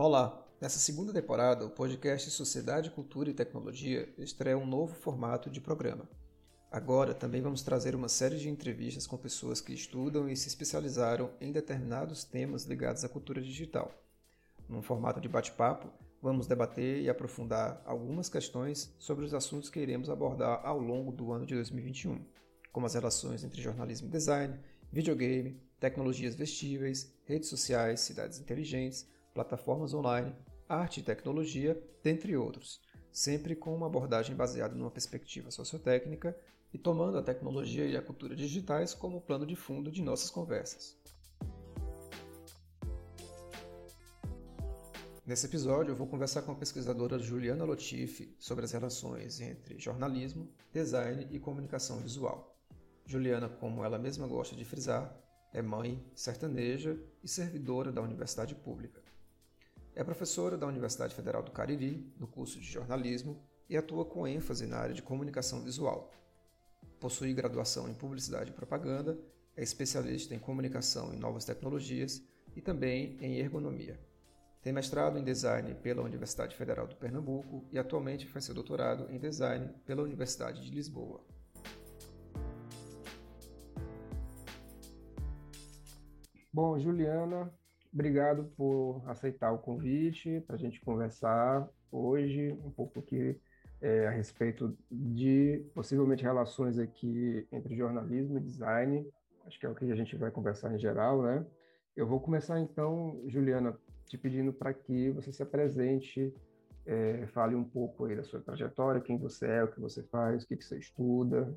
Olá! Nessa segunda temporada, o podcast Sociedade, Cultura e Tecnologia estreia um novo formato de programa. Agora também vamos trazer uma série de entrevistas com pessoas que estudam e se especializaram em determinados temas ligados à cultura digital. Num formato de bate-papo, vamos debater e aprofundar algumas questões sobre os assuntos que iremos abordar ao longo do ano de 2021, como as relações entre jornalismo e design, videogame, tecnologias vestíveis, redes sociais, cidades inteligentes, plataformas online, arte e tecnologia, dentre outros, sempre com uma abordagem baseada numa perspectiva sociotécnica e tomando a tecnologia e a cultura digitais como plano de fundo de nossas conversas. Nesse episódio, eu vou conversar com a pesquisadora Juliana Lotifi sobre as relações entre jornalismo, design e comunicação visual. Juliana, como ela mesma gosta de frisar, é mãe, sertaneja e servidora da universidade pública. É professora da Universidade Federal do Cariri, no curso de jornalismo, e atua com ênfase na área de comunicação visual. Possui graduação em publicidade e propaganda, é especialista em comunicação e novas tecnologias e também em ergonomia. Tem mestrado em design pela Universidade Federal do Pernambuco e atualmente faz seu doutorado em design pela Universidade de Lisboa. Bom, Juliana, Obrigado por aceitar o convite para a gente conversar hoje um pouco aqui é, a respeito de possivelmente relações aqui entre jornalismo e design. Acho que é o que a gente vai conversar em geral, né? Eu vou começar então, Juliana, te pedindo para que você se apresente, é, fale um pouco aí da sua trajetória, quem você é, o que você faz, o que, que você estuda.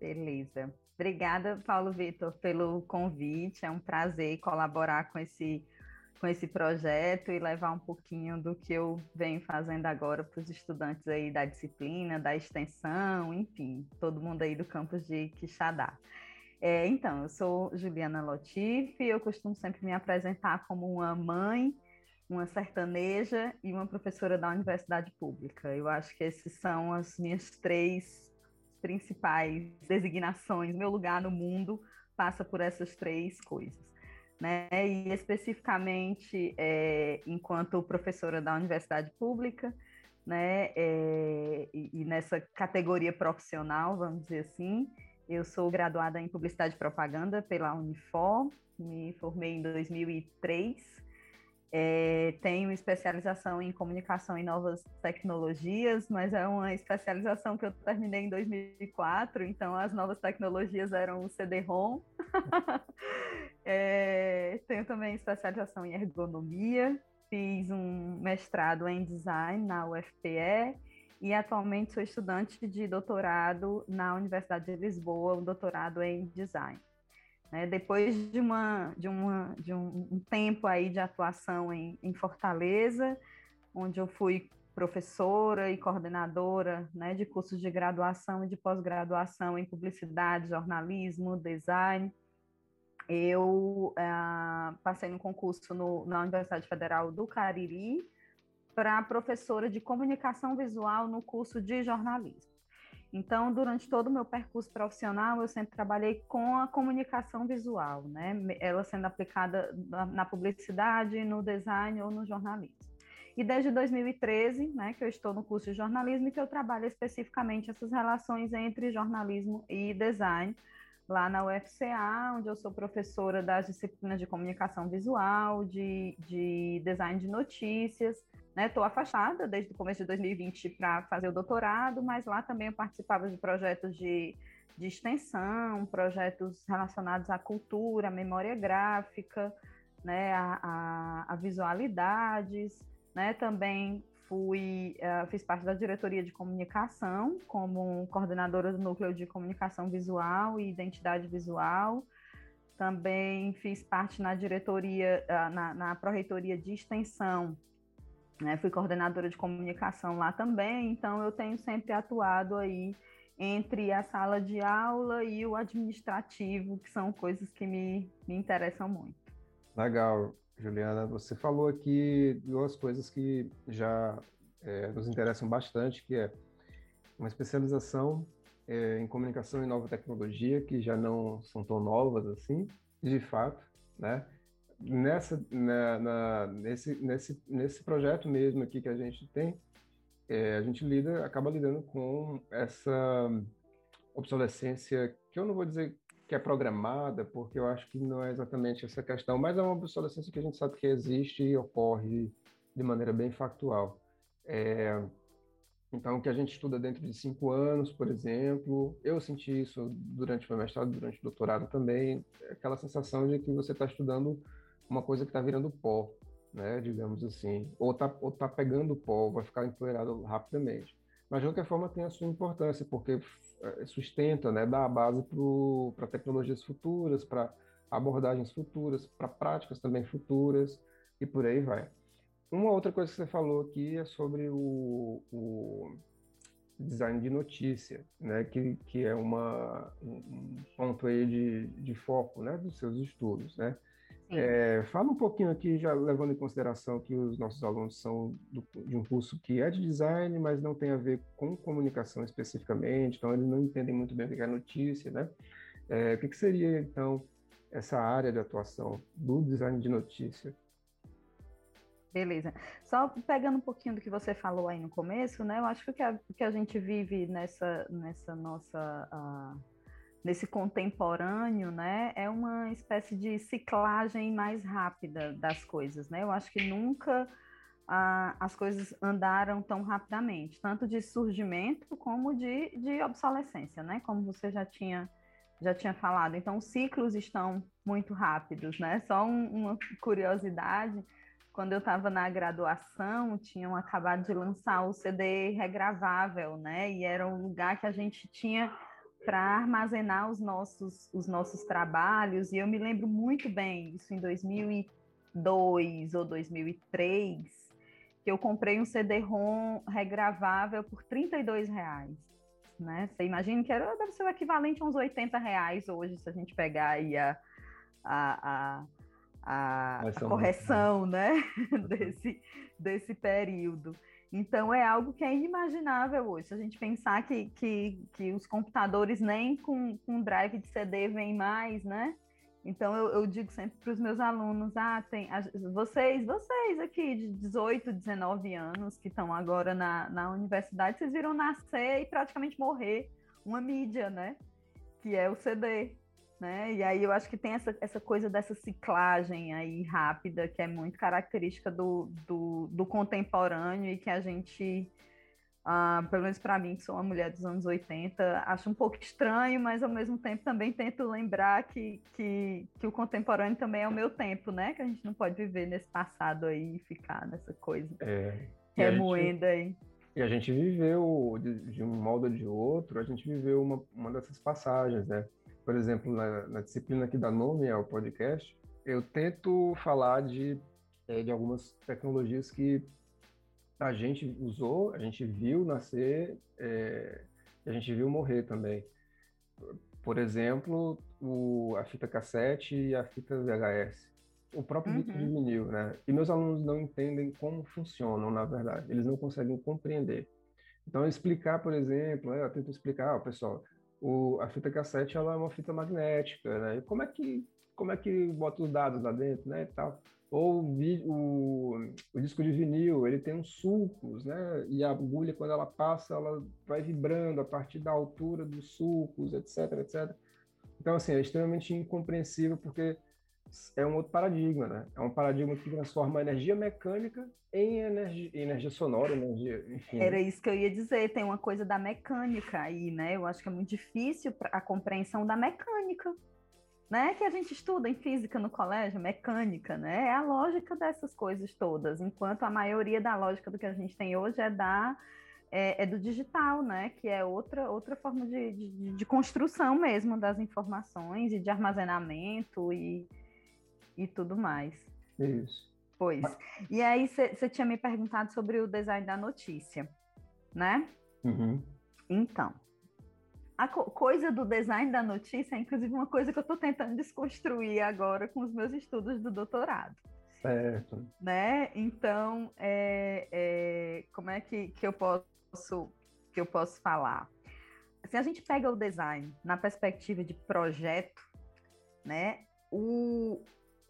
Beleza. Obrigada, Paulo Vitor, pelo convite. É um prazer colaborar com esse, com esse projeto e levar um pouquinho do que eu venho fazendo agora para os estudantes aí da disciplina, da extensão, enfim, todo mundo aí do campus de Quixadá. É, então, eu sou Juliana Lotif, eu costumo sempre me apresentar como uma mãe, uma sertaneja e uma professora da universidade pública. Eu acho que esses são as minhas três principais designações, meu lugar no mundo passa por essas três coisas. Né? E especificamente, é, enquanto professora da universidade pública, né, é, e, e, nessa categoria profissional, vamos dizer assim, eu sou graduada em Publicidade e Propaganda pela Unifor, me formei em 2003, é, tenho especialização em comunicação e novas tecnologias, mas é uma especialização que eu terminei em 2004, então as novas tecnologias eram o CD-ROM. é, tenho também especialização em ergonomia, fiz um mestrado em design na UFPE e atualmente sou estudante de doutorado na Universidade de Lisboa, um doutorado em design. Né? Depois de, uma, de, uma, de um, tempo aí de atuação em, em, Fortaleza, onde eu fui professora e coordenadora né, de cursos de graduação e de pós-graduação em publicidade, jornalismo, design, eu uh, passei no concurso no, na Universidade Federal do Cariri para professora de comunicação visual no curso de jornalismo. Então, durante todo o meu percurso profissional, eu sempre trabalhei com a comunicação visual, né? Ela sendo aplicada na publicidade, no design ou no jornalismo. E desde 2013, né, que eu estou no curso de jornalismo e que eu trabalho especificamente essas relações entre jornalismo e design, lá na UFCA, onde eu sou professora das disciplinas de comunicação visual, de, de design de notícias, Estou né? afastada desde o começo de 2020 para fazer o doutorado, mas lá também eu participava de projetos de, de extensão, projetos relacionados à cultura, à memória gráfica, né, a, a, a visualidades, né, também fui, uh, fiz parte da diretoria de comunicação como coordenadora do núcleo de comunicação visual e identidade visual, também fiz parte na diretoria, uh, na, na pró-reitoria de extensão né, fui coordenadora de comunicação lá também, então eu tenho sempre atuado aí entre a sala de aula e o administrativo, que são coisas que me, me interessam muito. Legal, Juliana. Você falou aqui duas coisas que já é, nos interessam bastante, que é uma especialização é, em comunicação e nova tecnologia, que já não são tão novas assim, de fato, né? nessa, na, na, nesse, nesse, nesse projeto mesmo aqui que a gente tem, é, a gente lida, acaba lidando com essa obsolescência que eu não vou dizer que é programada, porque eu acho que não é exatamente essa questão, mas é uma obsolescência que a gente sabe que existe e ocorre de maneira bem factual. É, então, o que a gente estuda dentro de cinco anos, por exemplo, eu senti isso durante o meu mestrado, durante o doutorado também, aquela sensação de que você está estudando uma coisa que está virando pó, né, digamos assim, ou está ou tá pegando pó, vai ficar empoeirado rapidamente. Mas, de qualquer forma, tem a sua importância, porque sustenta, né, dá a base para tecnologias futuras, para abordagens futuras, para práticas também futuras, e por aí vai. Uma outra coisa que você falou aqui é sobre o, o design de notícia, né, que, que é uma, um ponto aí de, de foco né, dos seus estudos. Né? É, fala um pouquinho aqui, já levando em consideração que os nossos alunos são do, de um curso que é de design, mas não tem a ver com comunicação especificamente, então eles não entendem muito bem o que é notícia. Né? É, o que, que seria, então, essa área de atuação do design de notícia? Beleza. Só pegando um pouquinho do que você falou aí no começo, né? Eu acho que o que a, que a gente vive nessa, nessa nossa. Uh, nesse contemporâneo, né? É uma espécie de ciclagem mais rápida das coisas, né? Eu acho que nunca uh, as coisas andaram tão rapidamente, tanto de surgimento como de, de obsolescência, né? Como você já tinha já tinha falado. Então, os ciclos estão muito rápidos, né? Só um, uma curiosidade quando eu estava na graduação, tinham acabado de lançar o CD regravável, né? E era um lugar que a gente tinha para armazenar os nossos, os nossos trabalhos. E eu me lembro muito bem, isso em 2002 ou 2003, que eu comprei um CD-ROM regravável por 32 reais. Né? Você imagina que era, deve ser o equivalente a uns 80 reais hoje, se a gente pegar aí a, a, a a, a correção né, desse, desse período. Então, é algo que é inimaginável hoje. Se a gente pensar que, que, que os computadores nem com, com drive de CD vêm mais, né? Então, eu, eu digo sempre para os meus alunos, ah, tem, vocês, vocês aqui de 18, 19 anos, que estão agora na, na universidade, vocês viram nascer e praticamente morrer uma mídia, né? Que é o CD né? E aí eu acho que tem essa, essa coisa dessa ciclagem aí rápida, que é muito característica do, do, do contemporâneo e que a gente, ah, pelo menos para mim, que sou uma mulher dos anos 80, acho um pouco estranho, mas ao mesmo tempo também tento lembrar que, que, que o contemporâneo também é o meu tempo, né? Que a gente não pode viver nesse passado aí e ficar nessa coisa é, remoendo aí. E a gente viveu, de, de um modo ou de outro, a gente viveu uma, uma dessas passagens, né? Por exemplo, na, na disciplina que dá nome ao podcast, eu tento falar de, é, de algumas tecnologias que a gente usou, a gente viu nascer, é, a gente viu morrer também. Por exemplo, o, a fita cassete e a fita VHS. O próprio uhum. disco de vinil, né? E meus alunos não entendem como funcionam, na verdade. Eles não conseguem compreender. Então, explicar, por exemplo, né, eu tento explicar, ó, pessoal, o, a fita cassete ela é uma fita magnética, né? E como é que como é que bota os dados lá dentro, né, e tal. Ou o, o, disco de vinil, ele tem uns sulcos, né? E a agulha, quando ela passa, ela vai vibrando a partir da altura dos sulcos, etc, etc. Então, assim, é extremamente incompreensível, porque é um outro paradigma, né? É um paradigma que transforma a energia mecânica em energia, energia sonora, energia, enfim. Era isso que eu ia dizer, tem uma coisa da mecânica aí, né? Eu acho que é muito difícil a compreensão da mecânica, né? Que a gente estuda em física no colégio, mecânica, né? É a lógica dessas coisas todas, enquanto a maioria da lógica do que a gente tem hoje é da é, é do digital, né? Que é outra, outra forma de, de, de construção mesmo das informações e de armazenamento e e tudo mais. Isso. Pois. E aí você tinha me perguntado sobre o design da notícia, né? Uhum. Então, a co coisa do design da notícia é inclusive uma coisa que eu estou tentando desconstruir agora com os meus estudos do doutorado. Certo. Né? Então, é, é, como é que, que, eu posso, que eu posso falar? Se a gente pega o design na perspectiva de projeto, né? O,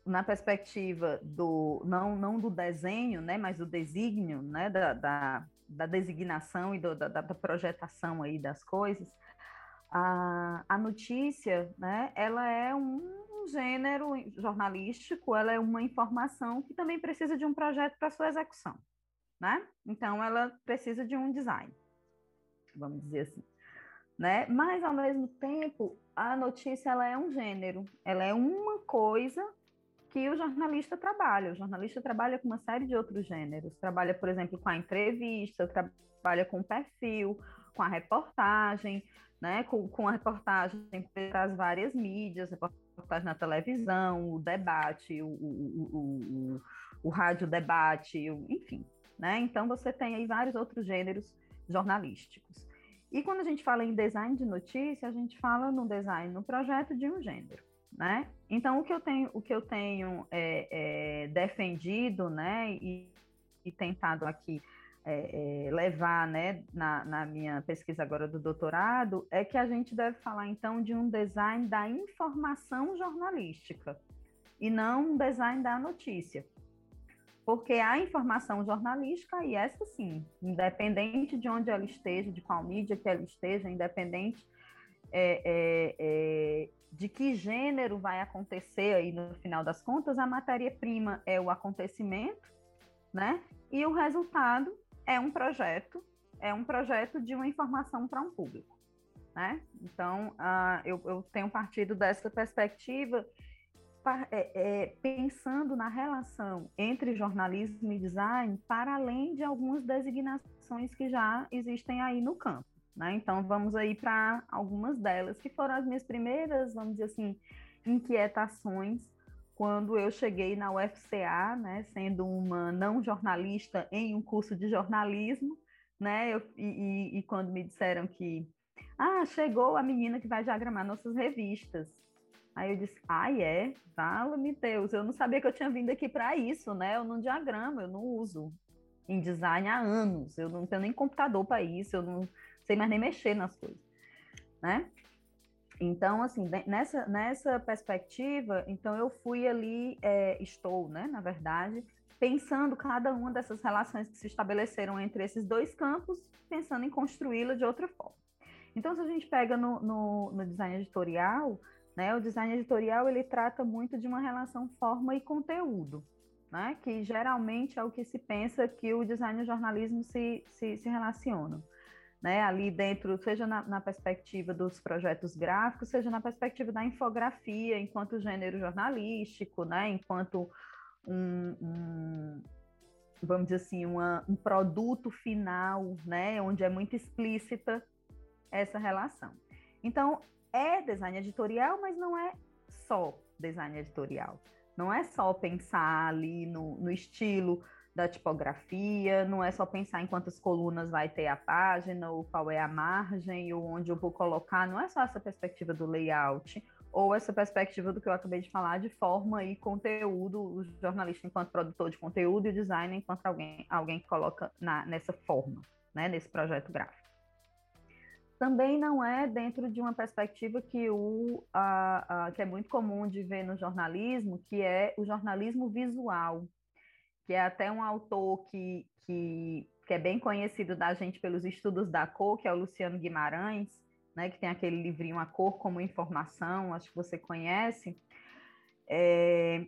na perspectiva do não, não do desenho, né, mas do desígnio, né, da, da, da designação e do, da, da, projetação aí das coisas, a, a notícia, né, ela é um gênero jornalístico, ela é uma informação que também precisa de um projeto para sua execução, né? Então, ela precisa de um design, vamos dizer assim, né? Mas, ao mesmo tempo, a notícia, ela é um gênero, ela é uma coisa que o jornalista trabalha. O jornalista trabalha com uma série de outros gêneros. Trabalha, por exemplo, com a entrevista, trabalha com o perfil, com a reportagem, né? com, com a reportagem para as várias mídias, reportagem na televisão, o debate, o, o, o, o, rádio debate, enfim. Né? Então, você tem aí vários outros gêneros jornalísticos. E quando a gente fala em design de notícia, a gente fala no design, no projeto de um gênero né? Então o que eu tenho, o que eu tenho é, é, defendido, né, e, e tentado aqui é, é, levar, né, na, na, minha pesquisa agora do doutorado, é que a gente deve falar então de um design da informação jornalística e não um design da notícia. Porque a informação jornalística, e essa sim, independente de onde ela esteja, de qual mídia que ela esteja, independente é, é, é de que gênero vai acontecer aí no final das contas, a matéria-prima é o acontecimento, né? E o resultado é um projeto, é um projeto de uma informação para um público, né? Então, uh, eu, eu, tenho partido dessa perspectiva é, é, pensando na relação entre jornalismo e design para além de algumas designações que já existem aí no campo. Né? Então, vamos aí para algumas delas, que foram as minhas primeiras, vamos dizer assim, inquietações quando eu cheguei na UFCA, né, sendo uma não jornalista em um curso de jornalismo, né, eu, e, e, quando me disseram que, ah, chegou a menina que vai diagramar nossas revistas. Aí eu disse, ah, é? Fala-me Deus, eu não sabia que eu tinha vindo aqui para isso, né, eu não diagramo, eu não uso em design há anos, eu não tenho nem computador para isso, eu não sei mais nem mexer nas coisas, né? Então, assim, nessa, nessa perspectiva, então eu fui ali, é, estou, né, na verdade, pensando cada uma dessas relações que se estabeleceram entre esses dois campos, pensando em construí-la de outra forma. Então, se a gente pega no, no, no, design editorial, né, o design editorial ele trata muito de uma relação forma e conteúdo, né, que geralmente é o que se pensa que o design e o jornalismo se, se, se relacionam né, ali dentro, seja na, na, perspectiva dos projetos gráficos, seja na perspectiva da infografia, enquanto gênero jornalístico, né, enquanto um, um vamos dizer assim, uma, um produto final, né, onde é muito explícita essa relação. Então, é design editorial, mas não é só design editorial. Não é só pensar ali no, no estilo da tipografia, não é só pensar em quantas colunas vai ter a página, ou qual é a margem, ou onde eu vou colocar, não é só essa perspectiva do layout, ou essa perspectiva do que eu acabei de falar, de forma e conteúdo, o jornalista enquanto produtor de conteúdo e o designer enquanto alguém, alguém que coloca na, nessa forma, né, nesse projeto gráfico. Também não é dentro de uma perspectiva que, o, a, a, que é muito comum de ver no jornalismo, que é o jornalismo visual, que é até um autor que, que, que é bem conhecido da gente pelos estudos da cor, que é o Luciano Guimarães, né, que tem aquele livrinho A Cor como Informação, acho que você conhece. É,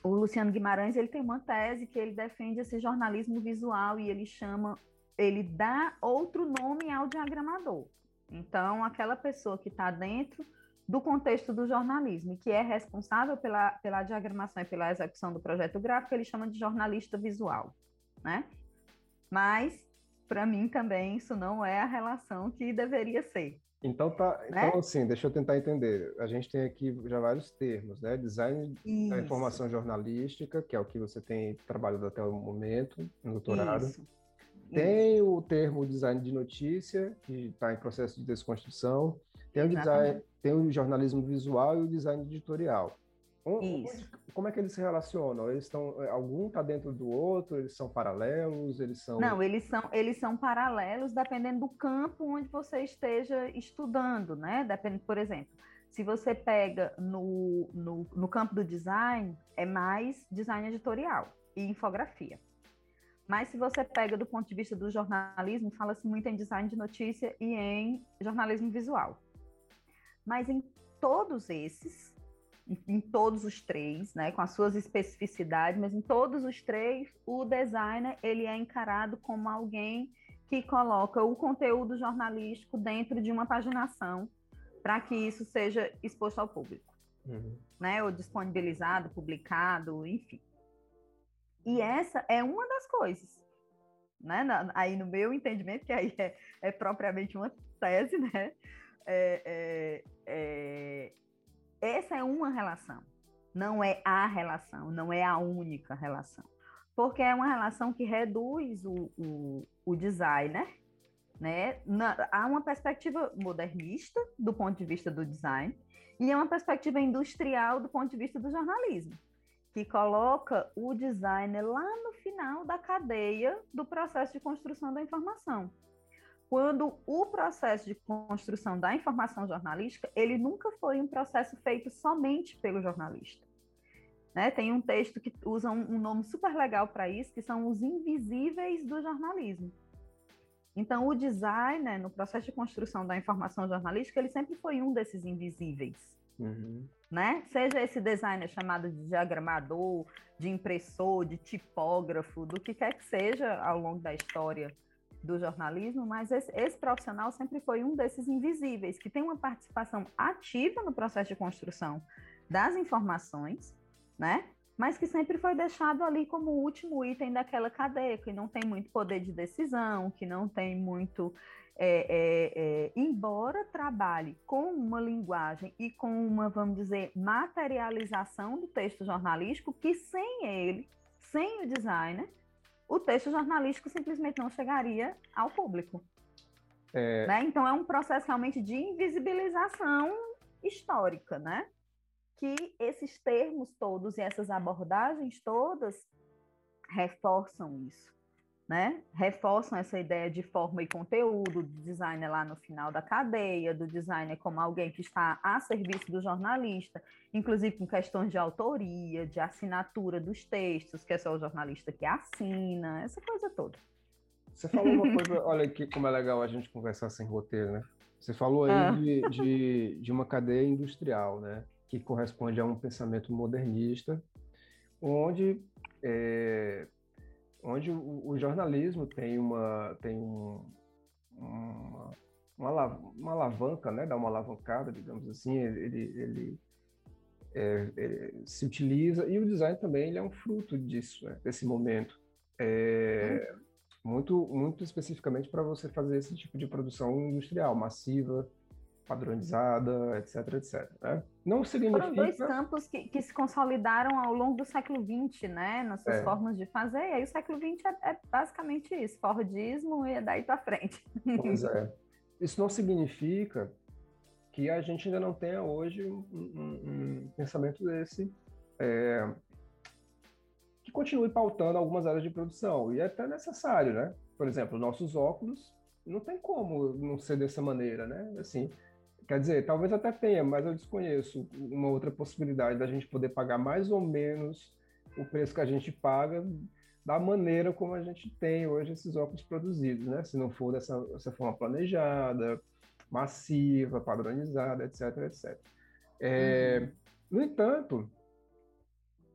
o Luciano Guimarães ele tem uma tese que ele defende esse jornalismo visual e ele chama, ele dá outro nome ao diagramador. Então, aquela pessoa que está dentro do contexto do jornalismo, que é responsável pela, pela diagramação e pela execução do projeto gráfico, ele chama de jornalista visual, né? Mas, para mim também, isso não é a relação que deveria ser. Então, tá, né? então assim, deixa eu tentar entender. A gente tem aqui já vários termos, né? Design isso. da informação jornalística, que é o que você tem trabalhado até o momento, no doutorado. Isso. Tem isso. o termo design de notícia, que está em processo de desconstrução. Tem o, design, tem o jornalismo visual e o design editorial. Isso. Como é que eles se relacionam? Eles estão, é, algum está dentro do outro? Eles são paralelos? Eles são não? Eles são eles são paralelos dependendo do campo onde você esteja estudando, né? Depende, por exemplo, Se você pega no, no, no campo do design, é mais design editorial e infografia. Mas se você pega do ponto de vista do jornalismo, fala-se muito em design de notícia e em jornalismo visual. Mas em todos esses, em todos os três, né, com as suas especificidades, mas em todos os três, o designer ele é encarado como alguém que coloca o conteúdo jornalístico dentro de uma paginação para que isso seja exposto ao público, uhum. né, ou disponibilizado, publicado, enfim. E essa é uma das coisas, né, aí no meu entendimento, que aí é, é propriamente uma tese, né, é, é, é essa é uma relação, não é a relação, não é a única relação. Porque é uma relação que reduz o, o, o designer, né? Na, há uma perspectiva modernista do ponto de vista do design e é uma perspectiva industrial do ponto de vista do jornalismo, que coloca o designer lá no final da cadeia do processo de construção da informação quando o processo de construção da informação jornalística, ele nunca foi um processo feito somente pelo jornalista. Né? Tem um texto que usa um, um nome super legal para isso, que são os invisíveis do jornalismo. Então, o designer, no processo de construção da informação jornalística, ele sempre foi um desses invisíveis. Uhum. Né? Seja esse designer chamado de diagramador, de impressor, de tipógrafo, do que quer que seja ao longo da história do jornalismo, mas esse, esse, profissional sempre foi um desses invisíveis, que tem uma participação ativa no processo de construção das informações, né? Mas que sempre foi deixado ali como último item daquela cadeia, que não tem muito poder de decisão, que não tem muito. É, é, é, embora trabalhe com uma linguagem e com uma, vamos dizer, materialização do texto jornalístico, que sem ele, sem o designer, o texto jornalístico simplesmente não chegaria ao público. É... Né? Então é um processo realmente de invisibilização histórica, né? Que esses termos todos e essas abordagens todas reforçam isso né? Reforçam essa ideia de forma e conteúdo, do designer lá no final da cadeia, do designer como alguém que está a serviço do jornalista, inclusive com questões de autoria, de assinatura dos textos, que é só o jornalista que assina, essa coisa toda. Você falou uma coisa, olha aqui como é legal a gente conversar sem roteiro, né? Você falou aí ah. de, de, de uma cadeia industrial, né? Que corresponde a um pensamento modernista, onde é, onde o, o jornalismo tem uma tem um, uma, uma, uma, alavanca, né, dá uma alavancada, digamos assim, ele, ele, é, ele, se utiliza e o design também ele é um fruto disso, né, desse momento. É, muito muito especificamente para você fazer esse tipo de produção industrial massiva padronizada, etc, etc. Né? Não significa... Foram dois campos que, que, se consolidaram ao longo do século XX, né? Nas suas é. formas de fazer, e aí o século XX é, é basicamente isso, Fordismo e daí para frente. Pois é. Isso não significa que a gente ainda não tenha hoje um, um, um pensamento desse é, que continue pautando algumas áreas de produção, e é até necessário, né? Por exemplo, nossos óculos não tem como não ser dessa maneira, né? Assim, Quer dizer, talvez até tenha, mas eu desconheço uma outra possibilidade da gente poder pagar mais ou menos o preço que a gente paga da maneira como a gente tem hoje esses óculos produzidos, né? Se não for dessa, dessa forma planejada, massiva, padronizada, etc, etc. É, uhum. No entanto,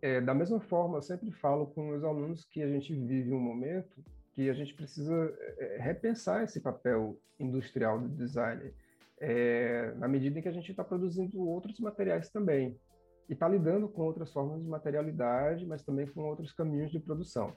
é, da mesma forma, eu sempre falo com os alunos que a gente vive um momento que a gente precisa é, repensar esse papel industrial do designer é, na medida em que a gente está produzindo outros materiais também e está lidando com outras formas de materialidade, mas também com outros caminhos de produção.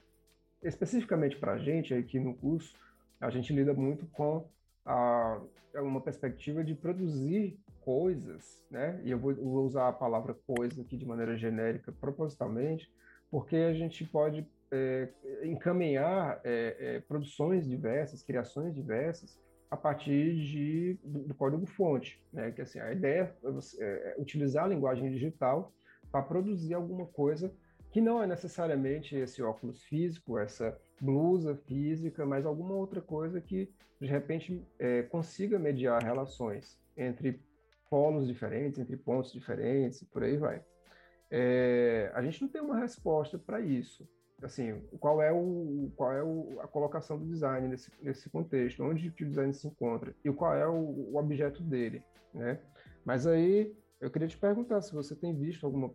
Especificamente para a gente, aqui no curso, a gente lida muito com a, uma perspectiva de produzir coisas, né? E eu vou, vou usar a palavra coisa aqui de maneira genérica propositalmente, porque a gente pode é, encaminhar é, é, produções diversas, criações diversas, a partir de, do, código-fonte, né? Que assim, a ideia é, você, é, é utilizar a linguagem digital para produzir alguma coisa que não é necessariamente esse óculos físico, essa blusa física, mas alguma outra coisa que de repente é, consiga mediar relações entre polos diferentes, entre pontos diferentes, por aí vai. É, a gente não tem uma resposta para isso. Assim, qual é, o, qual é o, a colocação do design nesse, nesse contexto? Onde que o design se encontra? E qual é o, o objeto dele, né? Mas aí, eu queria te perguntar se você tem visto alguma,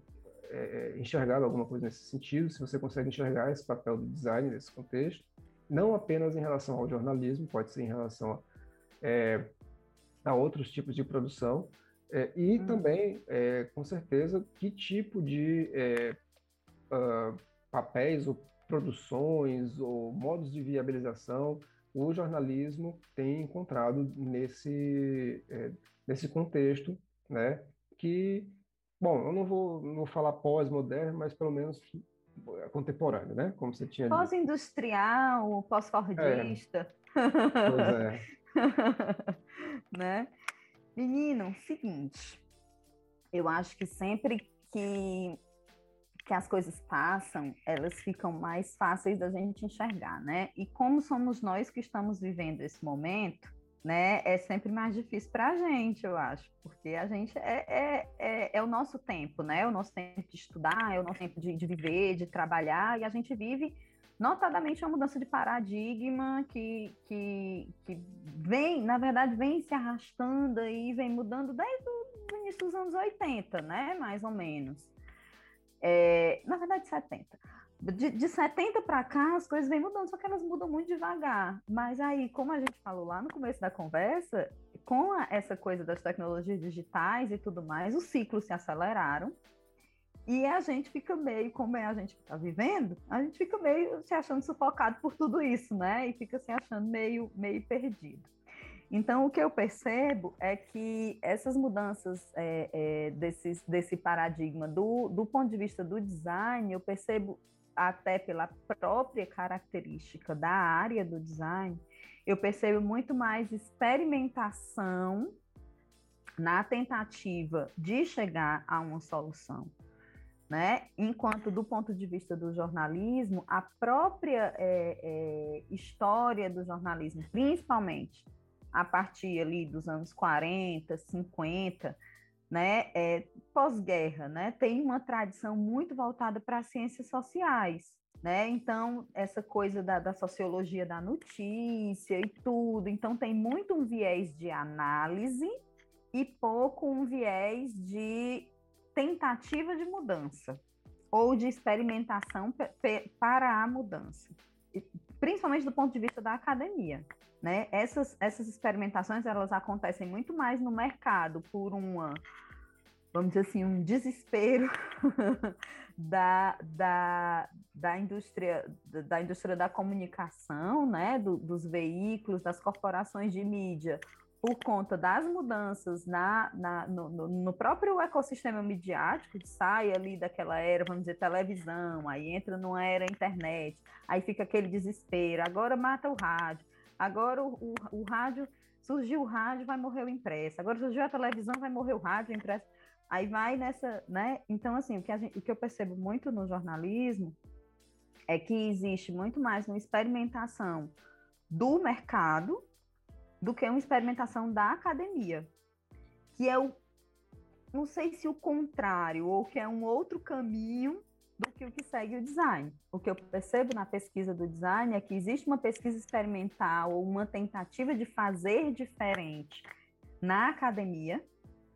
é, é enxergado alguma coisa nesse sentido, se você consegue enxergar esse papel do design nesse contexto, não apenas em relação ao jornalismo, pode ser em relação a, é, a outros tipos de produção, é, e hum. também, é, com certeza, que tipo de uh, papéis ou produções ou modos de viabilização o jornalismo tem encontrado nesse, é, nesse contexto, né? Que, bom, eu não vou, não vou falar pós-moderno, mas pelo menos contemporâneo, né? Como você tinha Pós-industrial, pós-fordista. É. Pois é. né? Menino, seguinte, eu acho que sempre que, que as coisas passam, elas ficam mais fáceis da gente enxergar, né? E como somos nós que estamos vivendo esse momento, né? É sempre mais difícil para a gente, eu acho, porque a gente é, é, é, é, o nosso tempo, né? É o nosso tempo de estudar, é o nosso tempo de, de viver, de trabalhar, e a gente vive notadamente uma mudança de paradigma que, que, que vem, na verdade, vem se arrastando e vem mudando desde o início dos anos 80, né? Mais ou menos. É, na verdade, 70. De, de 70 para cá, as coisas vêm mudando, só que elas mudam muito devagar. Mas aí, como a gente falou lá no começo da conversa, com a, essa coisa das tecnologias digitais e tudo mais, os ciclos se aceleraram e a gente fica meio, como é a gente está vivendo, a gente fica meio se achando sufocado por tudo isso, né? E fica se achando meio, meio perdido. Então, o que eu percebo é que essas mudanças é, é, desse paradigma, do, do ponto de vista do design, eu percebo até pela própria característica da área do design, eu percebo muito mais experimentação na tentativa de chegar a uma solução né? Enquanto do ponto de vista do jornalismo, a própria é, é, história do jornalismo, principalmente a partir ali dos anos 40, 50, né, é, pós-guerra, né, tem uma tradição muito voltada para as ciências sociais, né? Então, essa coisa da, da, sociologia da notícia e tudo. Então, tem muito um viés de análise e pouco um viés de tentativa de mudança ou de experimentação para a mudança, principalmente do ponto de vista da academia. Né? Essas, essas experimentações elas acontecem muito mais no mercado por uma, vamos dizer assim, um desespero da, da, da, indústria, da indústria da comunicação, né? Do, dos veículos, das corporações de mídia, por conta das mudanças na, na no, no, próprio ecossistema midiático, sai ali daquela era, vamos dizer, televisão, aí entra numa era internet, aí fica aquele desespero, agora mata o rádio, agora o, o, o rádio, surgiu o rádio, vai morrer o impresso, agora surgiu a televisão, vai morrer o rádio, o impresso, aí vai nessa, né? Então, assim, o que, gente, o que eu percebo muito no jornalismo é que existe muito mais uma experimentação do mercado, do que uma experimentação da academia, que é o não sei se o contrário ou que é um outro caminho do que o que segue o design. O que eu percebo na pesquisa do design é que existe uma pesquisa experimental ou uma tentativa de fazer diferente na academia,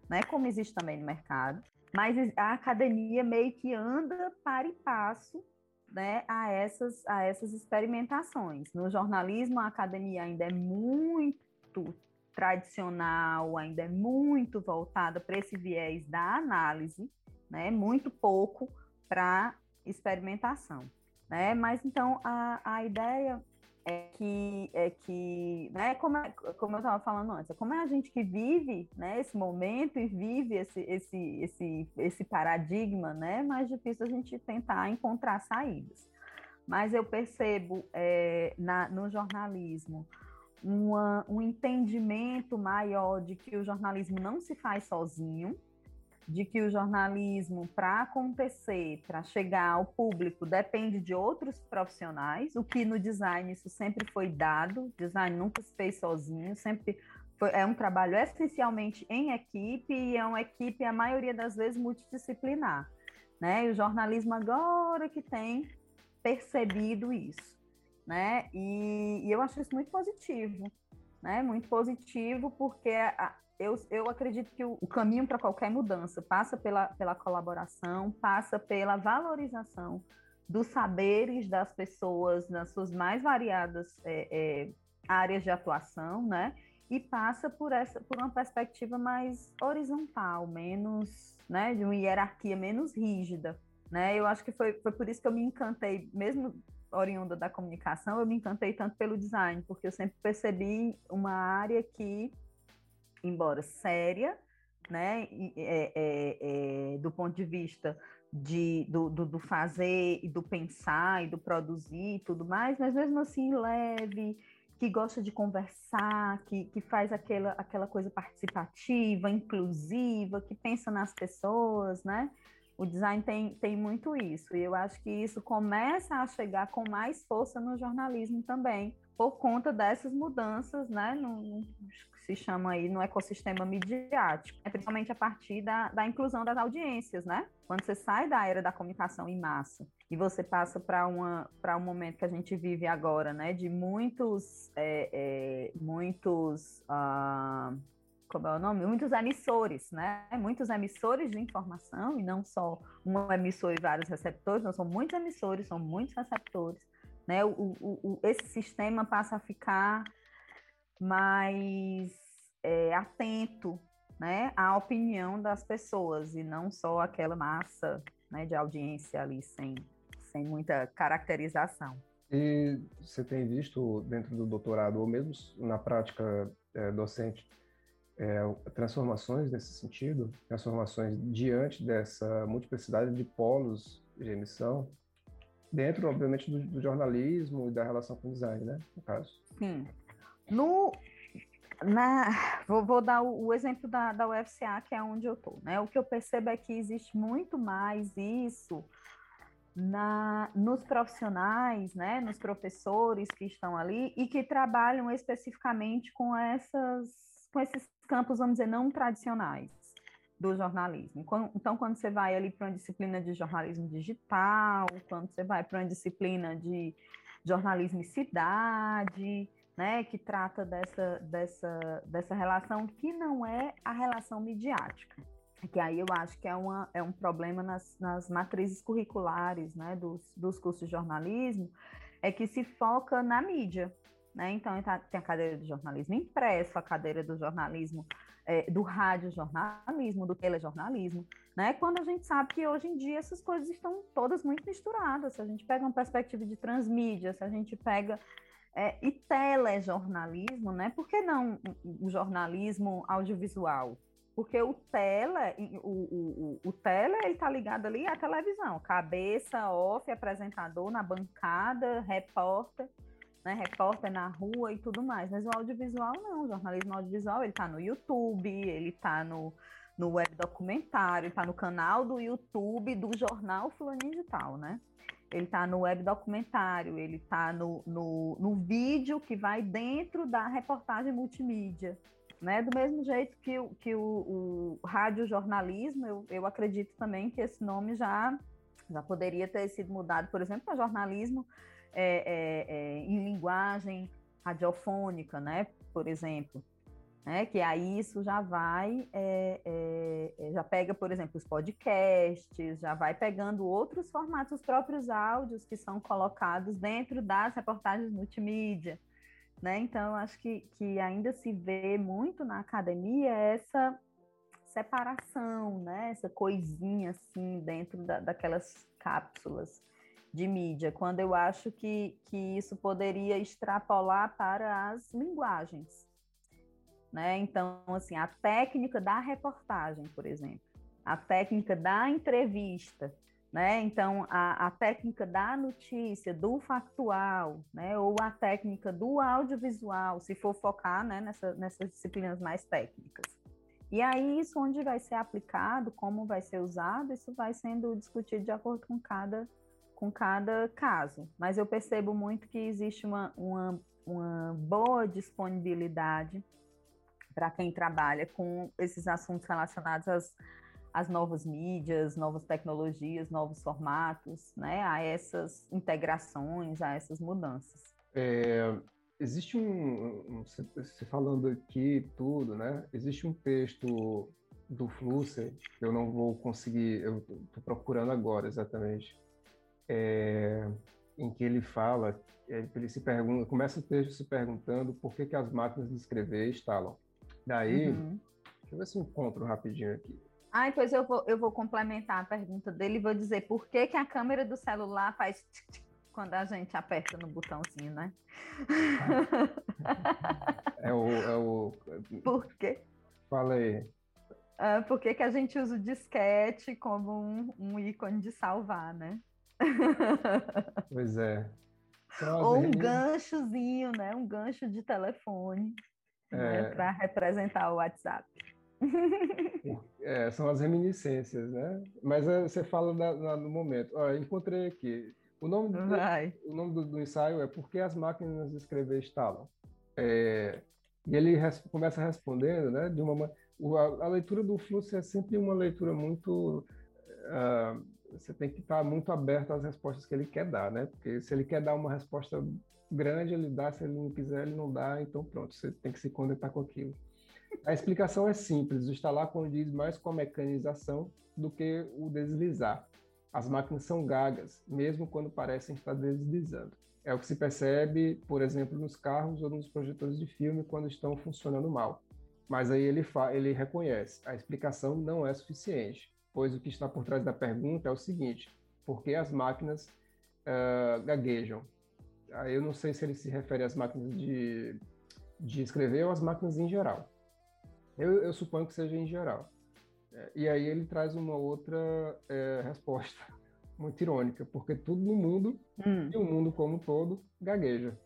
né, como existe também no mercado, mas a academia meio que anda para e passo né, a, essas, a essas experimentações. No jornalismo, a academia ainda é muito tradicional, ainda é muito voltada para esse viés da análise, né? Muito pouco para experimentação, né? Mas então a, a ideia é que é que, né? Como, é, como eu estava falando antes, como é a gente que vive, né? Esse momento e vive esse esse esse esse paradigma, né? Mais difícil a gente tentar encontrar saídas. Mas eu percebo é, na, no jornalismo uma, um entendimento maior de que o jornalismo não se faz sozinho, de que o jornalismo, para acontecer, para chegar ao público, depende de outros profissionais, o que no design isso sempre foi dado, design nunca se fez sozinho, sempre foi, é um trabalho essencialmente em equipe e é uma equipe, a maioria das vezes, multidisciplinar. Né? E o jornalismo agora que tem percebido isso. Né? E, e eu acho isso muito positivo. Né? Muito positivo, porque a, eu, eu acredito que o, o caminho para qualquer mudança passa pela, pela colaboração, passa pela valorização dos saberes das pessoas nas suas mais variadas é, é, áreas de atuação, né? E passa por essa por uma perspectiva mais horizontal, menos, né, de uma hierarquia menos rígida, né? Eu acho que foi, foi por isso que eu me encantei, mesmo oriunda da comunicação, eu me encantei tanto pelo design, porque eu sempre percebi uma área que, embora séria, né, é, é, é, do ponto de vista de, do, do, do, fazer e do pensar e do produzir e tudo mais, mas mesmo assim leve, que gosta de conversar, que, que faz aquela, aquela coisa participativa, inclusiva, que pensa nas pessoas, né? O design tem, tem muito isso, e eu acho que isso começa a chegar com mais força no jornalismo também, por conta dessas mudanças, né? Se chama aí no ecossistema midiático, né? principalmente a partir da, da inclusão das audiências, né? Quando você sai da era da comunicação em massa e você passa para um momento que a gente vive agora, né? De muitos é, é, muitos uh, como é o nome? Muitos emissores, né? Muitos emissores de informação, e não só um emissor e vários receptores, não são muitos emissores, são muitos receptores. Né? O, o, o esse sistema passa a ficar mais é, atento né, à opinião das pessoas e não só aquela massa né, de audiência ali sem, sem muita caracterização. E você tem visto dentro do doutorado, ou mesmo na prática é, docente, é, transformações nesse sentido? Transformações diante dessa multiplicidade de polos de emissão? Dentro, obviamente, do, do jornalismo e da relação com o design, né? No caso. Sim. No, na, vou, vou dar o, o, exemplo da, da UFCA, que é onde eu estou. Né? O que eu percebo é que existe muito mais isso na, nos profissionais, né? nos professores que estão ali e que trabalham especificamente com, essas, com esses campos, vamos dizer, não tradicionais do jornalismo. Então, quando você vai ali para uma disciplina de jornalismo digital, quando você vai para uma disciplina de jornalismo e cidade, né, que trata dessa, dessa, dessa relação que não é a relação midiática. Que aí eu acho que é, uma, é um problema nas, nas matrizes curriculares né, dos, dos cursos de jornalismo, é que se foca na mídia. Né? Então, tá, tem a cadeira do jornalismo impresso, a cadeira do jornalismo é, do radiojornalismo, do telejornalismo, né? Quando a gente sabe que hoje em dia essas coisas estão todas muito misturadas. Se a gente pega uma perspectiva de transmídia, se a gente pega é, e telejornalismo, né? Por que não o jornalismo audiovisual? Porque o tele, o, o, o, tele está ligado ali à televisão, cabeça, off, apresentador na bancada, repórter né, repórter na rua e tudo mais. Mas o audiovisual não, o jornalismo audiovisual ele está no YouTube, ele está no, no web documentário, está no canal do YouTube do jornal Fulaninho Digital, né? Ele está no web documentário, ele está no, no, no vídeo que vai dentro da reportagem multimídia. Né? Do mesmo jeito que, o, que o, o radiojornalismo, eu, eu acredito também que esse nome já, já poderia ter sido mudado, por exemplo, para jornalismo é, é, é, em linguagem radiofônica, né, por exemplo, né, que aí isso já vai, é, é, é, já pega, por exemplo, os podcasts, já vai pegando outros formatos, os próprios áudios que são colocados dentro das reportagens multimídia, né, então acho que, que ainda se vê muito na academia essa separação, né, essa coisinha assim dentro da, daquelas cápsulas de mídia, quando eu acho que, que isso poderia extrapolar para as linguagens. Né? Então, assim, a técnica da reportagem, por exemplo, a técnica da entrevista, né? Então, a, a técnica da notícia, do factual, né? Ou a técnica do audiovisual, se for focar né? Nessa, nessas disciplinas mais técnicas. E aí, isso onde vai ser aplicado, como vai ser usado, isso vai sendo discutido de acordo com cada com cada caso, mas eu percebo muito que existe uma, uma, uma boa disponibilidade para quem trabalha com esses assuntos relacionados às, às novas mídias, novas tecnologias, novos formatos, né, a essas integrações, a essas mudanças? É, existe um, um, você falando aqui tudo, né? Existe um texto do Flusser, eu não vou conseguir, eu estou procurando agora exatamente, é, em que ele fala, é, ele se pergunta, começa o texto se perguntando por que, que as máquinas de escrever estalam. Daí, uhum. deixa eu ver se encontro rapidinho aqui. Ah, pois eu vou, eu vou complementar a pergunta dele e vou dizer por que, que a câmera do celular faz quando a gente aperta no botãozinho, né? É o. É o... Por quê? Fala aí. Uh, por que, que a gente usa o disquete como um, um ícone de salvar, né? Pois é. Ou um ganchozinho, né? Um gancho de telefone né? é... para representar o WhatsApp. É, são as reminiscências, né? Mas é, você fala no momento. Olha, encontrei aqui. O nome, do, o nome do, do, ensaio é Por que as máquinas de escrever estalam? É, e ele res, começa respondendo, né? De uma a, a, leitura do fluxo é sempre uma leitura muito uh, você tem que estar muito aberto às respostas que ele quer dar, né? Porque se ele quer dar uma resposta grande, ele dá, se ele não quiser, ele não dá, então pronto, você tem que se conectar com aquilo. A explicação é simples, o instalar condiz mais com a mecanização do que o deslizar. As máquinas são gagas, mesmo quando parecem estar deslizando. É o que se percebe, por exemplo, nos carros ou nos projetores de filme quando estão funcionando mal. Mas aí ele, ele reconhece, a explicação não é suficiente, pois o que está por trás da pergunta é o seguinte: por que as máquinas uh, gaguejam? Aí eu não sei se ele se refere às máquinas de, de escrever ou às máquinas em geral. Eu, eu suponho que seja em geral. É, e aí ele traz uma outra é, resposta muito irônica, porque tudo no mundo, hum. e o mundo como um todo, gagueja.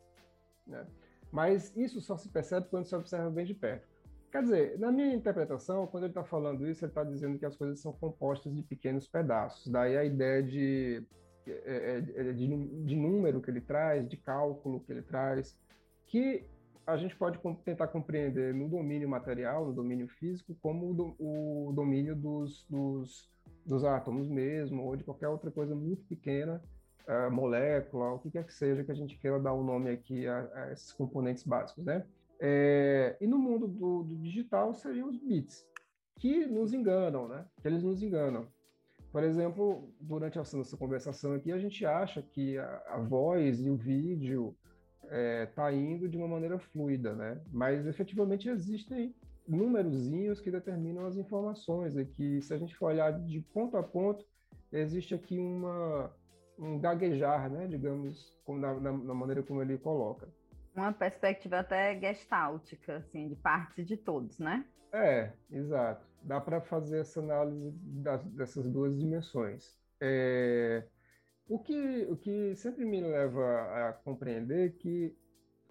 Né? Mas isso só se percebe quando se observa bem de perto. Quer dizer, na minha interpretação, quando ele está falando isso, ele está dizendo que as coisas são compostas de pequenos pedaços. Daí a ideia de, de, de número que ele traz, de cálculo que ele traz, que a gente pode tentar compreender no domínio material, no domínio físico, como o, domínio dos, dos, dos, átomos mesmo, ou de qualquer outra coisa muito pequena, molécula, o que quer que seja que a gente queira dar o um nome aqui a, a, esses componentes básicos, né? É, e no mundo do, do, digital seriam os bits, que nos enganam, né? Que eles nos enganam. Por exemplo, durante a nossa conversação aqui, a gente acha que a, a voz e o vídeo está é, tá indo de uma maneira fluida, né? Mas efetivamente existem númerozinhos que determinam as informações e que se a gente for olhar de ponto a ponto, existe aqui uma, um gaguejar, né? Digamos, na, na, na maneira como ele coloca. Uma perspectiva até gestáltica, assim, de parte de todos, né? É, exato. Dá para fazer essa análise das, dessas duas dimensões. É, o que, o que sempre me leva a compreender que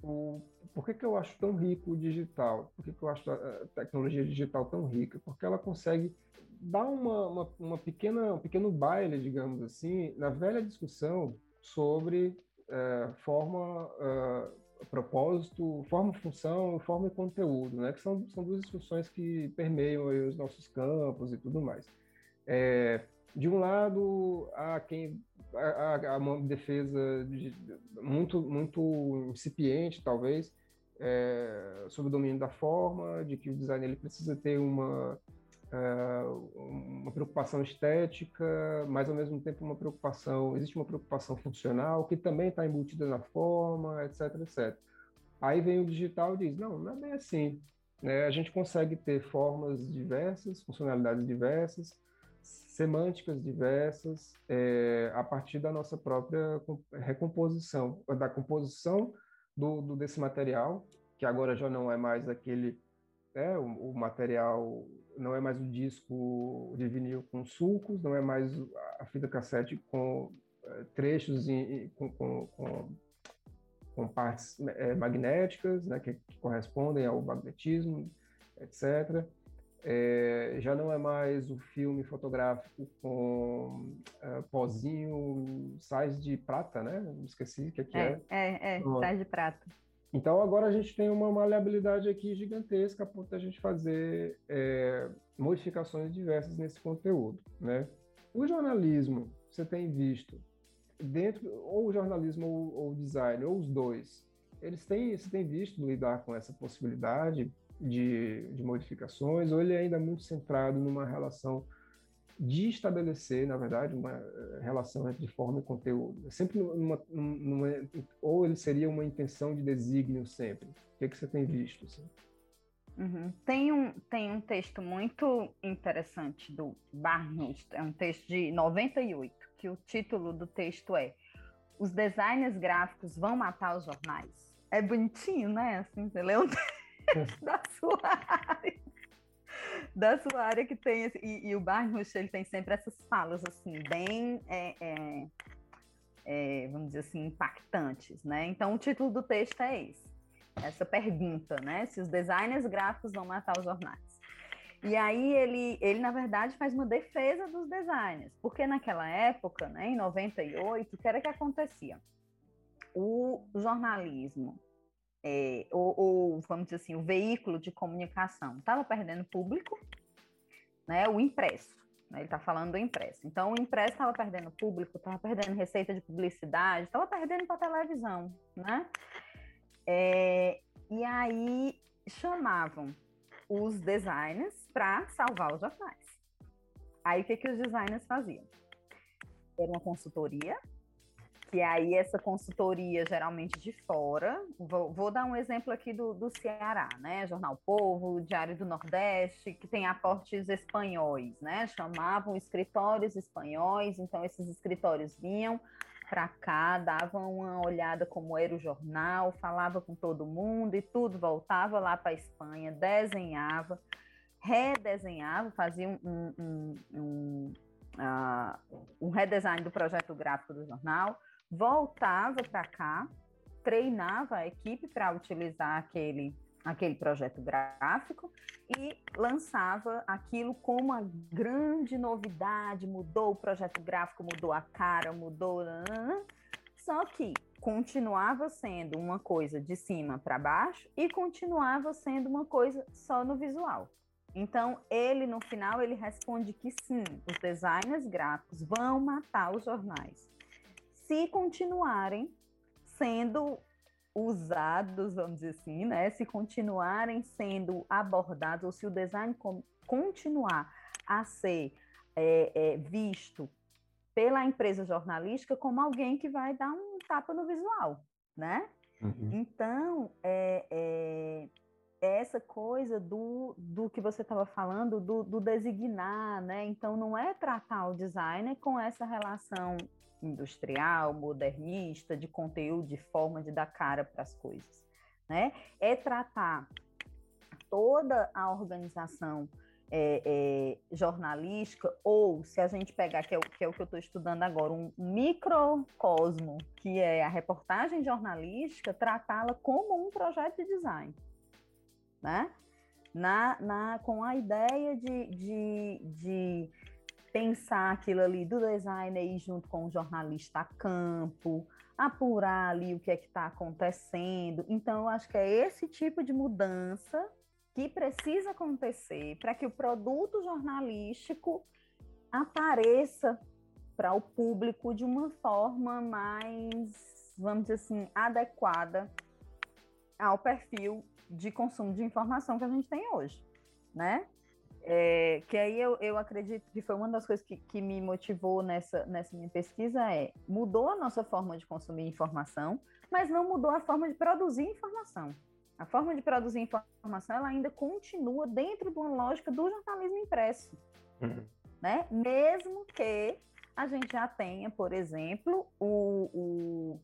o, por que, que eu acho tão rico o digital? Por que, que eu acho a tecnologia digital tão rica? Porque ela consegue dar uma, uma, uma pequena, um pequeno baile, digamos assim, na velha discussão sobre é, forma, é, propósito, forma, função, forma e conteúdo, né? Que são, são duas discussões que permeiam os nossos campos e tudo mais. É, de um lado, há quem há, uma defesa de, muito muito incipiente, talvez, é, sobre o domínio da forma, de que o design ele precisa ter uma uma preocupação estética, mas ao mesmo tempo uma preocupação, existe uma preocupação funcional que também está embutida na forma, etc, etc. Aí vem o digital e diz, não, não é bem assim. Né? A gente consegue ter formas diversas, funcionalidades diversas, semânticas diversas é, a partir da nossa própria recomposição, da composição do, do, desse material, que agora já não é mais aquele, é, o, o, material não é mais o disco de vinil com sulcos, não é mais a fita cassete com é, trechos em, com, com, com, com, partes é, magnéticas, né, que, que correspondem ao magnetismo, etc. É, já não é mais o filme fotográfico com uh, pozinho, sais de prata, né? Esqueci o que, é que é. É, é, sais de prata. Então agora a gente tem uma maleabilidade aqui gigantesca a ponto de a gente fazer é, modificações diversas nesse conteúdo, né? O jornalismo, você tem visto, dentro, ou o jornalismo ou, ou o design, ou os dois, eles têm, você tem visto lidar com essa possibilidade de, de modificações, ou ele é ainda muito centrado numa relação de estabelecer, na verdade, uma eh, relação entre forma e conteúdo. Sempre numa, numa, ou ele seria uma intenção de desígnio sempre. O que, é que você tem visto? Assim? Uhum. Tem, um, tem um texto muito interessante do Barnhust, é um texto de 98, que o título do texto é Os designers gráficos vão matar os jornais. É bonitinho, né? Assim, você lê um texto da sua área da sua área que tem esse, e, e, o Barnhush, ele tem sempre essas falas assim bem é, é, é, vamos dizer assim impactantes, né? Então o título do texto é esse, essa pergunta, né? Se os designers gráficos vão matar os jornais. E aí ele, ele na verdade faz uma defesa dos designers, porque naquela época, né, em 98, o que era que acontecia? O jornalismo é, ou, ou, vamos dizer assim, o veículo de comunicação estava perdendo público, né, o impresso. Né, ele está falando do impresso. Então, o impresso estava perdendo público, estava perdendo receita de publicidade, estava perdendo para televisão. Né? É, e aí chamavam os designers para salvar os jornais. Aí, o que, que os designers faziam? Era uma consultoria que aí essa consultoria geralmente de fora, vou, vou dar um exemplo aqui do, do, Ceará, né? Jornal Povo, Diário do Nordeste, que tem aportes espanhóis, né? Chamavam escritórios espanhóis, então esses escritórios vinham para cá, davam uma olhada como era o jornal, falava com todo mundo e tudo voltava lá para a Espanha, desenhava, redesenhava, fazia um, um, um, um, uh, um redesign do projeto gráfico do jornal, voltava para cá, treinava a equipe para utilizar aquele, aquele projeto gráfico e lançava aquilo como uma grande novidade, mudou o projeto gráfico, mudou a cara, mudou. Só que continuava sendo uma coisa de cima para baixo e continuava sendo uma coisa só no visual. Então, ele no final ele responde que sim, os designers gráficos vão matar os jornais se continuarem sendo usados, vamos dizer assim, né? Se continuarem sendo abordados, ou se o design continuar a ser é, é, visto pela empresa jornalística como alguém que vai dar um tapa no visual, né? Uhum. Então, é, essa coisa do, do que você estava falando, do, do, designar, né? Então, não é tratar o designer com essa relação industrial, modernista, de conteúdo, de forma de dar cara para as coisas. Né? É tratar toda a organização é, é, jornalística, ou se a gente pegar, que é o que, é o que eu estou estudando agora, um microcosmo, que é a reportagem jornalística, tratá-la como um projeto de design. Né? Na, na, com a ideia de, de, de pensar aquilo ali do designer ir junto com o jornalista a campo, apurar ali o que é que está acontecendo. Então, eu acho que é esse tipo de mudança que precisa acontecer para que o produto jornalístico apareça para o público de uma forma mais, vamos dizer assim, adequada ao perfil de consumo de informação que a gente tem hoje, né? É, que aí eu, eu acredito que foi uma das coisas que, que me motivou nessa, nessa minha pesquisa é mudou a nossa forma de consumir informação, mas não mudou a forma de produzir informação. A forma de produzir informação ela ainda continua dentro de uma lógica do jornalismo impresso, uhum. né? Mesmo que a gente já tenha, por exemplo, o, o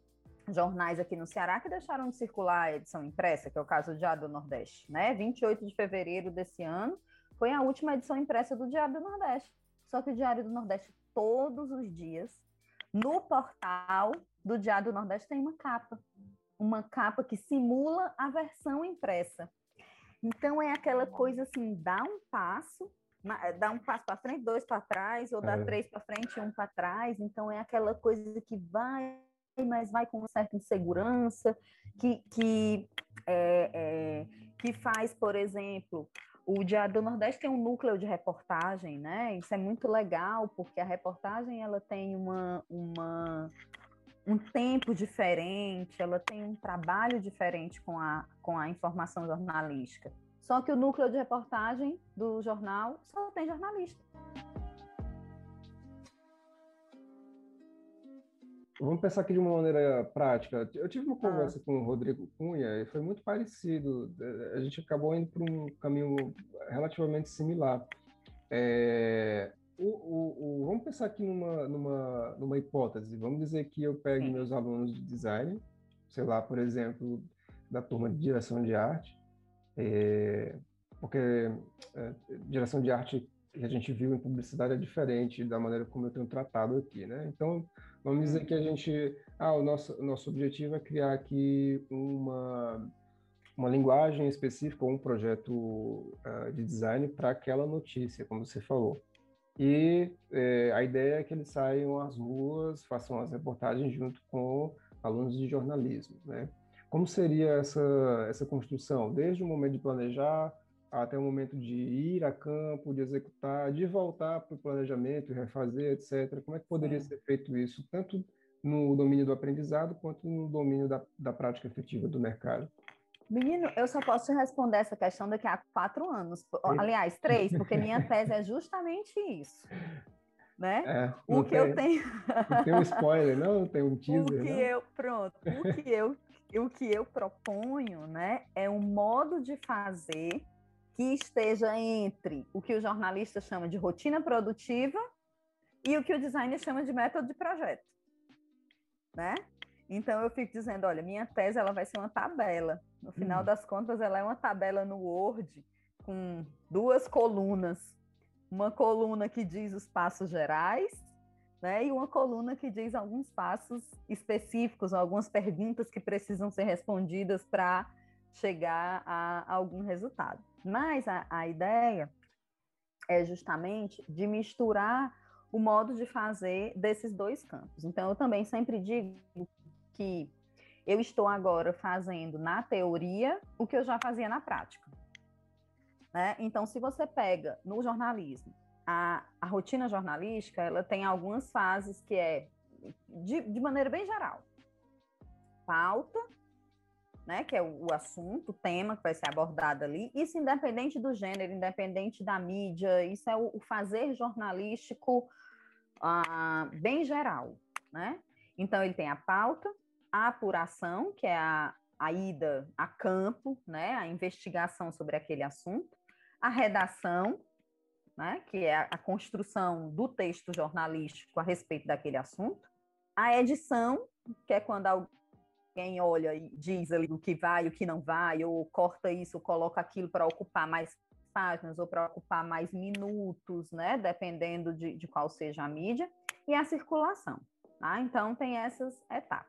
jornais aqui no Ceará que deixaram de circular a edição impressa, que é o caso do Diário do Nordeste, né? 28 de fevereiro desse ano, foi a última edição impressa do Diário do Nordeste. Só que o Diário do Nordeste, todos os dias, no portal do Diário do Nordeste, tem uma capa. Uma capa que simula a versão impressa. Então, é aquela coisa assim: dá um passo, dá um passo para frente, dois para trás, ou dá é. três para frente e um para trás. Então, é aquela coisa que vai mas vai com uma certa insegurança, que, que, é, é, que faz, por exemplo, o Diário do Nordeste tem um núcleo de reportagem, né? Isso é muito legal, porque a reportagem ela tem uma, uma, um tempo diferente, ela tem um trabalho diferente com a, com a informação jornalística. Só que o núcleo de reportagem do jornal só tem jornalista. Vamos pensar aqui de uma maneira prática. Eu tive uma conversa ah. com o Rodrigo Cunha e foi muito parecido. A gente acabou indo por um caminho relativamente similar. É, o, o, o, vamos pensar aqui numa, numa, numa hipótese. Vamos dizer que eu pego Sim. meus alunos de design, sei lá, por exemplo, da turma de direção de arte, é, porque é, direção de arte que a gente viu em publicidade é diferente da maneira como eu tenho tratado aqui, né? Então, Vamos dizer que a gente, ah, o nosso, nosso objetivo é criar aqui uma, uma linguagem específica, um projeto uh, de design para aquela notícia, como você falou. E é, a ideia é que eles saiam às ruas, façam as reportagens junto com alunos de jornalismo, né? Como seria essa, essa construção? Desde o momento de planejar até o momento de ir a campo, de executar, de voltar para o planejamento, refazer, etc. Como é que poderia ser feito isso, tanto no domínio do aprendizado quanto no domínio da, da prática efetiva do mercado? Menino, eu só posso responder essa questão daqui a quatro anos. Aliás, três, porque minha tese é justamente isso. Né? É, o que tem, eu tenho. Não tem um spoiler, não? Tem um teaser. O que não? eu, pronto, o que eu, o que eu proponho né, é um modo de fazer que esteja entre o que o jornalista chama de rotina produtiva e o que o designer chama de método de projeto, né? Então eu fico dizendo, olha, minha tese ela vai ser uma tabela. No final hum. das contas, ela é uma tabela no Word com duas colunas, uma coluna que diz os passos gerais, né? E uma coluna que diz alguns passos específicos, algumas perguntas que precisam ser respondidas para chegar a, algum resultado. Mas a, a ideia é justamente de misturar o modo de fazer desses dois campos. Então, eu também sempre digo que eu estou agora fazendo na teoria o que eu já fazia na prática. Né? Então, se você pega no jornalismo, a, a rotina jornalística, ela tem algumas fases que é, de, de maneira bem geral, pauta, né, que é o, assunto, o tema que vai ser abordado ali, isso independente do gênero, independente da mídia, isso é o, o fazer jornalístico ah, bem geral, né? Então, ele tem a pauta, a apuração, que é a, a ida a campo, né, a investigação sobre aquele assunto, a redação, né, que é a, a construção do texto jornalístico a respeito daquele assunto, a edição, que é quando alguém olha e diz ali o que vai, o que não vai, ou corta isso, coloca aquilo para ocupar mais páginas ou para ocupar mais minutos, né? Dependendo de, de qual seja a mídia, e a circulação. Tá? Então, tem essas etapas.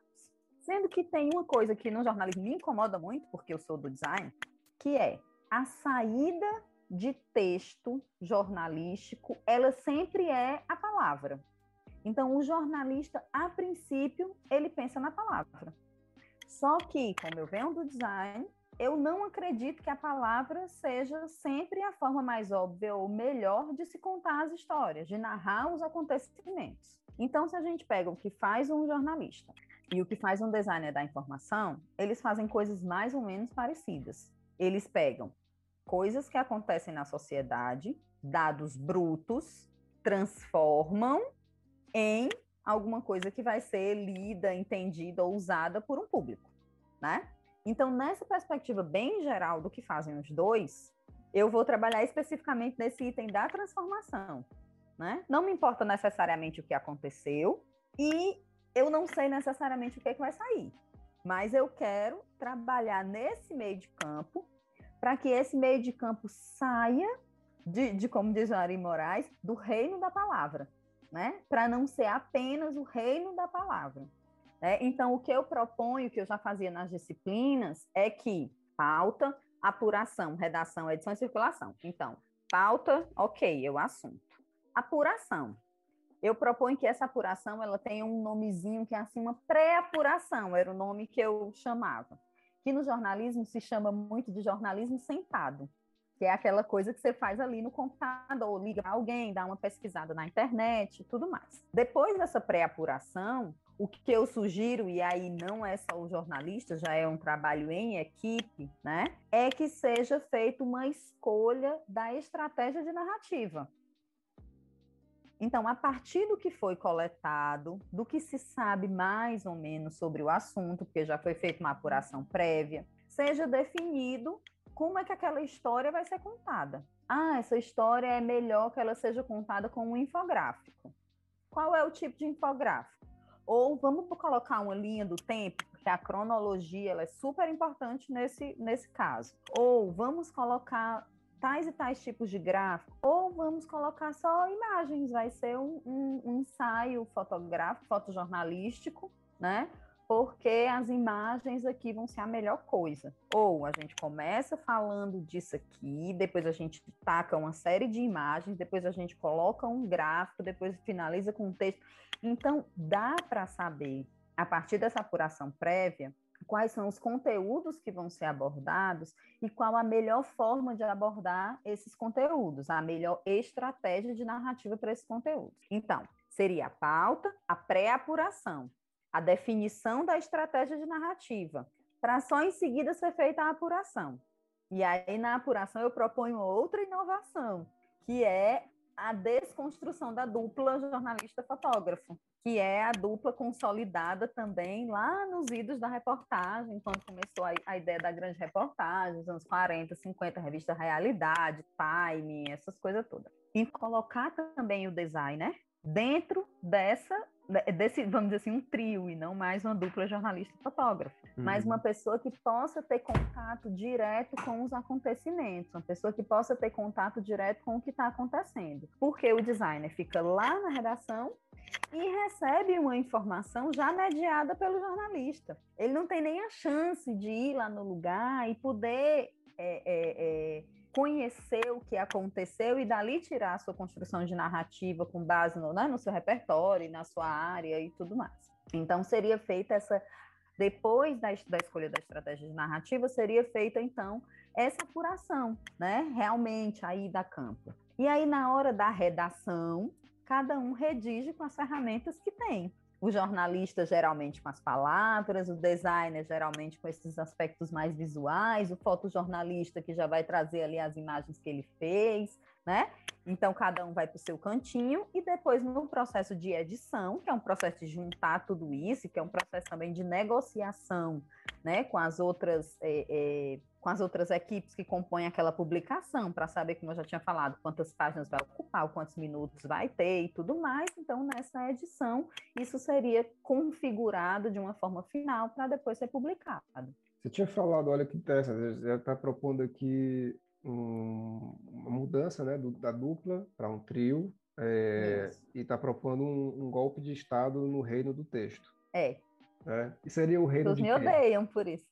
Sendo que tem uma coisa que no jornalismo me incomoda muito, porque eu sou do design, que é a saída de texto jornalístico, ela sempre é a palavra. Então, o jornalista, a princípio, ele pensa na palavra. Só que, como eu venho do design, eu não acredito que a palavra seja sempre a forma mais óbvia ou melhor de se contar as histórias, de narrar os acontecimentos. Então, se a gente pega o que faz um jornalista e o que faz um designer da informação, eles fazem coisas mais ou menos parecidas. Eles pegam coisas que acontecem na sociedade, dados brutos, transformam em alguma coisa que vai ser lida, entendida ou usada por um público, né? Então, nessa perspectiva bem geral do que fazem os dois, eu vou trabalhar especificamente nesse item da transformação, né? Não me importa necessariamente o que aconteceu e eu não sei necessariamente o que, é que vai sair, mas eu quero trabalhar nesse meio de campo para que esse meio de campo saia de, de como diz Ari Moraes, do reino da palavra, né? Para não ser apenas o reino da palavra. Né? Então, o que eu proponho, que eu já fazia nas disciplinas, é que pauta, apuração, redação, edição e circulação. Então, pauta, ok, eu assunto. Apuração. eu proponho que essa apuração ela tenha um nomezinho que é assim uma pré-apuração, era o nome que eu chamava. Que no jornalismo se chama muito de jornalismo sentado, que é aquela coisa que você faz ali no computador, liga para alguém, dá uma pesquisada na internet, tudo mais. Depois dessa pré-apuração, o que eu sugiro, e aí não é só o jornalista, já é um trabalho em equipe, né? É que seja feita uma escolha da estratégia de narrativa. Então, a partir do que foi coletado, do que se sabe mais ou menos sobre o assunto, porque já foi feita uma apuração prévia, seja definido como é que aquela história vai ser contada. Ah, essa história é melhor que ela seja contada com um infográfico. Qual é o tipo de infográfico? Ou vamos colocar uma linha do tempo, porque a cronologia ela é super importante nesse, nesse caso. Ou vamos colocar tais e tais tipos de gráfico, ou vamos colocar só imagens, vai ser um, um, um ensaio fotográfico, fotojornalístico, né? Porque as imagens aqui vão ser a melhor coisa. Ou a gente começa falando disso aqui, depois a gente taca uma série de imagens, depois a gente coloca um gráfico, depois finaliza com um texto. Então, dá para saber, a partir dessa apuração prévia, quais são os conteúdos que vão ser abordados e qual a melhor forma de abordar esses conteúdos, a melhor estratégia de narrativa para esses conteúdos. Então, seria a pauta, a pré-apuração, a definição da estratégia de narrativa, para só em seguida ser feita a apuração. E aí, na apuração, eu proponho outra inovação, que é a desconstrução da dupla jornalista-fotógrafo, que é a dupla consolidada também lá nos idos da reportagem, quando começou a, a ideia da grande reportagem, nos anos 40, 50, revista Realidade, Time, essas coisas todas. E colocar também o designer dentro dessa desse, vamos dizer assim, um trio e não mais uma dupla jornalista-fotógrafo, uhum. mas uma pessoa que possa ter contato direto com os acontecimentos, uma pessoa que possa ter contato direto com o que está acontecendo, porque o designer fica lá na redação e recebe uma informação já mediada pelo jornalista. Ele não tem nem a chance de ir lá no lugar e poder é, é, é, conhecer o que aconteceu e dali tirar a sua construção de narrativa com base no, né, no seu repertório, na sua área e tudo mais. Então, seria feita essa. Depois da, da escolha da estratégia de narrativa, seria feita, então, essa apuração, né? Realmente aí da campo. E aí, na hora da redação, cada um redige com as ferramentas que tem o jornalista geralmente com as palavras, o designer geralmente com esses aspectos mais visuais, o fotojornalista que já vai trazer ali as imagens que ele fez, né? Então cada um vai para o seu cantinho e depois no processo de edição, que é um processo de juntar tudo isso, que é um processo também de negociação, né, com as outras é, é, com as outras equipes que compõem aquela publicação, para saber, como eu já tinha falado, quantas páginas vai ocupar, quantos minutos vai ter e tudo mais. Então, nessa edição, isso seria configurado de uma forma final para depois ser publicado. Você tinha falado, olha que interessante, você está propondo aqui um, uma mudança né, do, da dupla para um trio é, e está propondo um, um, golpe de Estado no reino do texto. É. é. E seria o reino Todos de me odeiam por isso.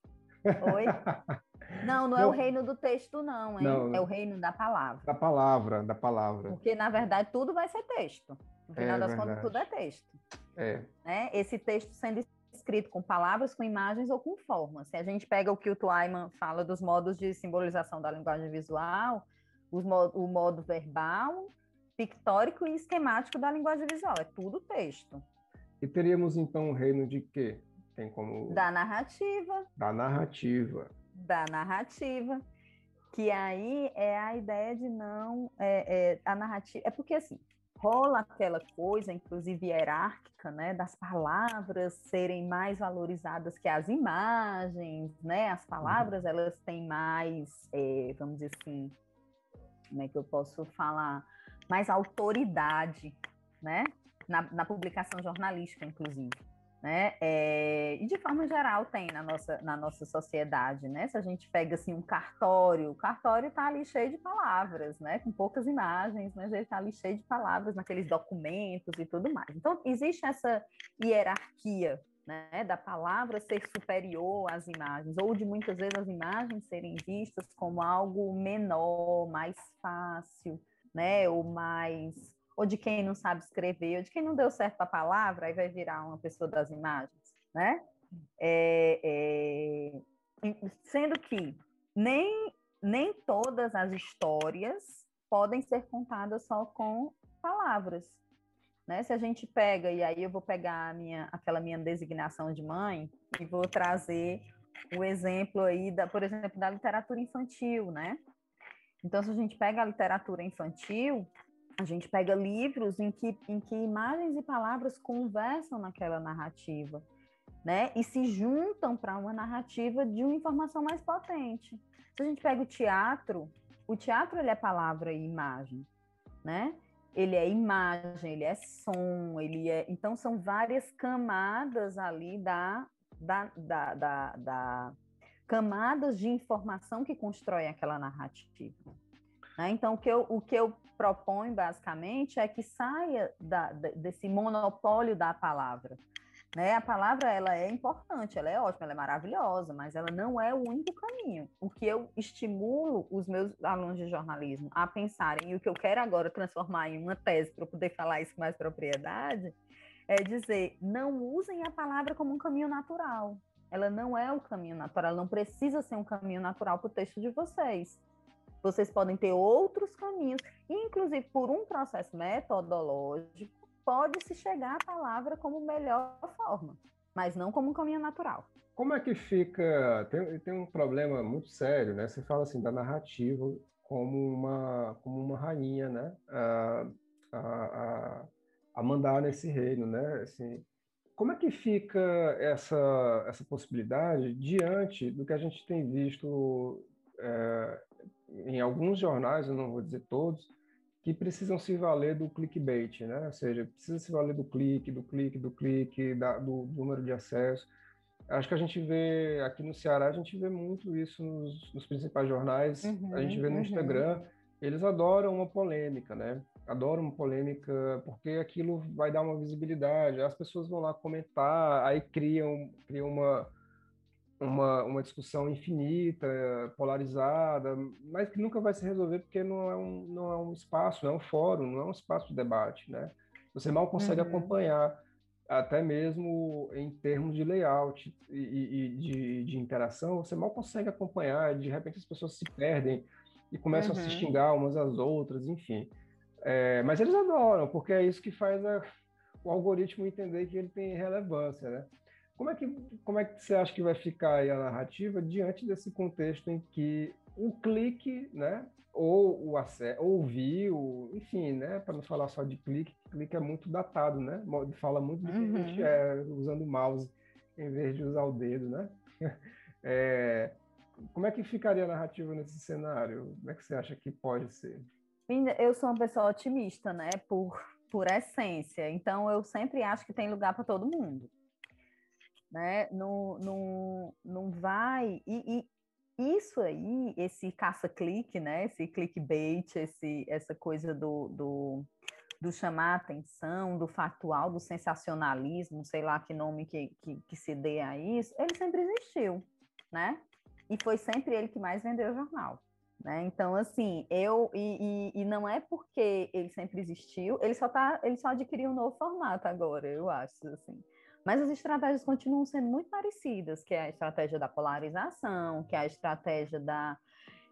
Oi? Não, não, é o reino do texto, não, hein? Não, é o reino da palavra. Da palavra, da palavra. Porque, na verdade, tudo vai ser texto. No final é das verdade. contas, tudo é texto. É. Né? Esse texto sendo escrito com palavras, com imagens ou com formas. Se a gente pega o que o Twyman fala dos modos de simbolização da linguagem visual, o modo verbal, pictórico e esquemático da linguagem visual. É tudo texto. E teríamos, então, um reino de quê? Tem como... Da narrativa. Da narrativa da narrativa, que aí é a ideia de não é, é, a narrativa é porque assim rola aquela coisa, inclusive hierárquica, né, das palavras serem mais valorizadas que as imagens, né? As palavras uhum. elas têm mais, é, vamos dizer assim, como é que eu posso falar, mais autoridade, né? Na, na publicação jornalística, inclusive né? É, e de forma geral tem na nossa, na nossa sociedade, né? Se a gente pega assim um cartório, o cartório está ali cheio de palavras, né? Com poucas imagens, mas ele está ali cheio de palavras naqueles documentos e tudo mais. Então existe essa hierarquia, né? Da palavra ser superior às imagens, ou de muitas vezes as imagens serem vistas como algo menor, mais fácil, né? Ou mais ou de quem não sabe escrever, ou de quem não deu certo a palavra, aí vai virar uma pessoa das imagens, né? É, é, sendo que nem, nem todas as histórias podem ser contadas só com palavras. Né? Se a gente pega, e aí eu vou pegar minha, aquela minha designação de mãe e vou trazer o exemplo aí, da, por exemplo, da literatura infantil, né? Então, se a gente pega a literatura infantil, a gente pega livros em que, em que imagens e palavras conversam naquela narrativa, né? E se juntam para uma narrativa de uma informação mais potente. Se a gente pega o teatro, o teatro ele é palavra e imagem, né? ele é imagem, ele é som, ele é. Então, são várias camadas ali da, da, da, da, da camadas de informação que constroem aquela narrativa. Né? Então, o que, eu, o que eu proponho, basicamente, é que saia da, desse monopólio da palavra. Né? A palavra ela é importante, ela é ótima, ela é maravilhosa, mas ela não é o único caminho. O que eu estimulo os meus alunos de jornalismo a pensarem, e o que eu quero agora transformar em uma tese para poder falar isso com mais propriedade, é dizer: não usem a palavra como um caminho natural. Ela não é o caminho natural, ela não precisa ser um caminho natural para o texto de vocês. Vocês podem ter outros caminhos, inclusive por um processo metodológico, pode-se chegar à palavra como melhor forma, mas não como um caminho natural. Como é que fica? Tem, tem um problema muito sério, né? Você fala assim da narrativa como uma como uma rainha, né? A, a, a mandar nesse reino, né? Assim, como é que fica essa essa possibilidade diante do que a gente tem visto é, em alguns jornais, eu não vou dizer todos, que precisam se valer do clickbait, né? Ou seja, precisa se valer do clique, do clique, do clique, da, do, do número de acesso. Acho que a gente vê aqui no Ceará, a gente vê muito isso nos, nos principais jornais, uhum, a gente vê no uhum. Instagram, eles adoram uma polêmica, né? Adoram uma polêmica porque aquilo vai dar uma visibilidade, as pessoas vão lá comentar, aí criam, criam uma, uma, uma discussão infinita, polarizada, mas que nunca vai se resolver porque não é um, não é um espaço, não é um fórum, não é um espaço de debate, né? Você mal consegue uhum. acompanhar, até mesmo em termos de layout e, e de, de, interação, você mal consegue acompanhar, de repente as pessoas se perdem e começam uhum. a se uhum. xingar umas às outras, enfim. É, mas eles adoram, porque é isso que faz a, o algoritmo entender que ele tem relevância, né? Como é, que, como é que você acha que vai ficar a narrativa diante desse contexto em que o clique, né, ou o acesso, ouvir, o, enfim, né, para não falar só de clique, clique é muito datado, né? Fala muito de uhum. gente é, usando o mouse em vez de usar o dedo, né? É, como é que ficaria a narrativa nesse cenário? Como é que você acha que pode ser? Eu sou uma pessoa otimista, né? Por, por essência. Então, eu sempre acho que tem lugar para todo mundo né? Não, não, não vai. E, e isso aí, esse caça-clique, né? Esse clickbait, esse, essa coisa do, do, do chamar a atenção, do factual, do sensacionalismo, sei lá que nome que, que, que se dê a isso, ele sempre existiu, né? E foi sempre ele que mais vendeu o jornal. Né? Então, assim, eu e, e, e, não é porque ele sempre existiu, ele só tá, ele só adquiriu um novo formato agora, eu acho, assim. Mas as estratégias continuam sendo muito parecidas, que é a estratégia da polarização, que é a estratégia da,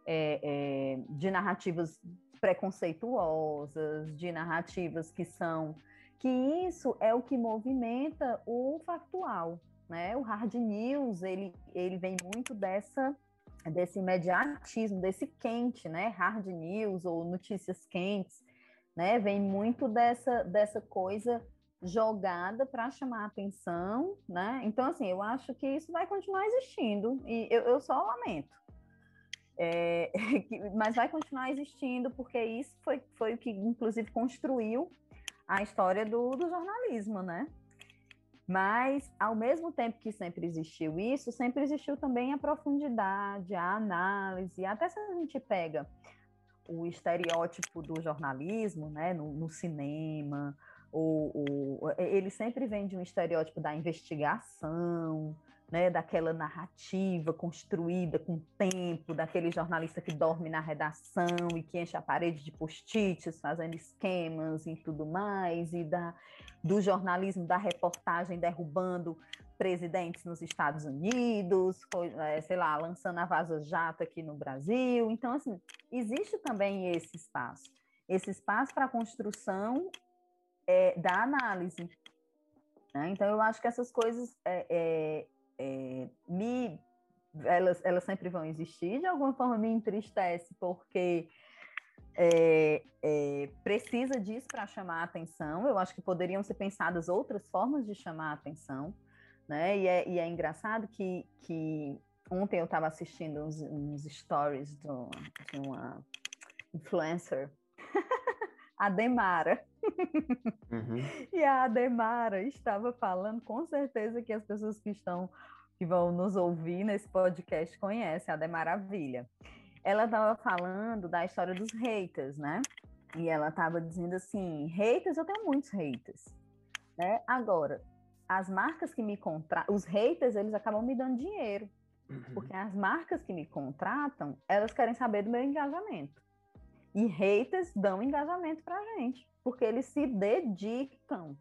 é, é, de narrativas preconceituosas, de narrativas que são que isso é o que movimenta o factual, né? O hard news ele, ele vem muito dessa desse imediatismo, desse quente, né? Hard news ou notícias quentes, né? Vem muito dessa dessa coisa jogada para chamar atenção, né? Então, assim, eu acho que isso vai continuar existindo e eu, eu só lamento. É, mas vai continuar existindo porque isso foi, foi o que, inclusive, construiu a história do, do jornalismo, né? Mas, ao mesmo tempo que sempre existiu isso, sempre existiu também a profundidade, a análise, até se a gente pega o estereótipo do jornalismo, né, no, no cinema, o, o, ele sempre vem de um estereótipo da investigação, né, daquela narrativa construída com tempo, daquele jornalista que dorme na redação e que enche a parede de post-its, fazendo esquemas e tudo mais, e da, do jornalismo da reportagem derrubando presidentes nos Estados Unidos, é, sei lá, lançando a Vaza Jato aqui no Brasil. Então, assim, existe também esse espaço, esse espaço para a construção é, da análise. Né? Então, eu acho que essas coisas é, é é, me elas, elas sempre vão existir, de alguma forma me entristece, porque é, é, precisa disso para chamar a atenção. Eu acho que poderiam ser pensadas outras formas de chamar a atenção, né? E é, e é engraçado que, que ontem eu estava assistindo uns, uns stories do, de uma influencer, a Demara. Uhum. E a Ademara estava falando, com certeza que as pessoas que estão que vão nos ouvir nesse podcast conhecem a Demaravilha. Ela estava falando da história dos haters, né? E ela estava dizendo assim: haters, eu tenho muitos haters. Né? Agora, as marcas que me contratam, os haters, eles acabam me dando dinheiro. Uhum. Porque as marcas que me contratam, elas querem saber do meu engajamento. E haters dão engajamento para a gente porque eles se dedicam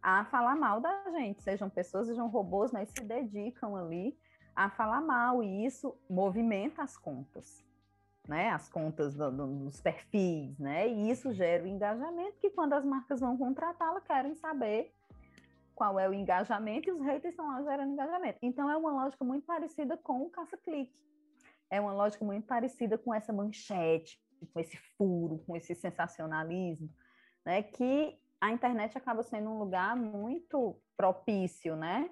a falar mal da gente, sejam pessoas, sejam robôs, mas se dedicam ali a falar mal, e isso movimenta as contas, né? As contas do, do, dos perfis, né? E isso gera o engajamento, que quando as marcas vão contratá-la, querem saber qual é o engajamento, e os haters estão lá gerando engajamento. Então, é uma lógica muito parecida com o caça-clique. É uma lógica muito parecida com essa manchete, com esse furo, com esse sensacionalismo né, que a internet acaba sendo um lugar muito propício, né,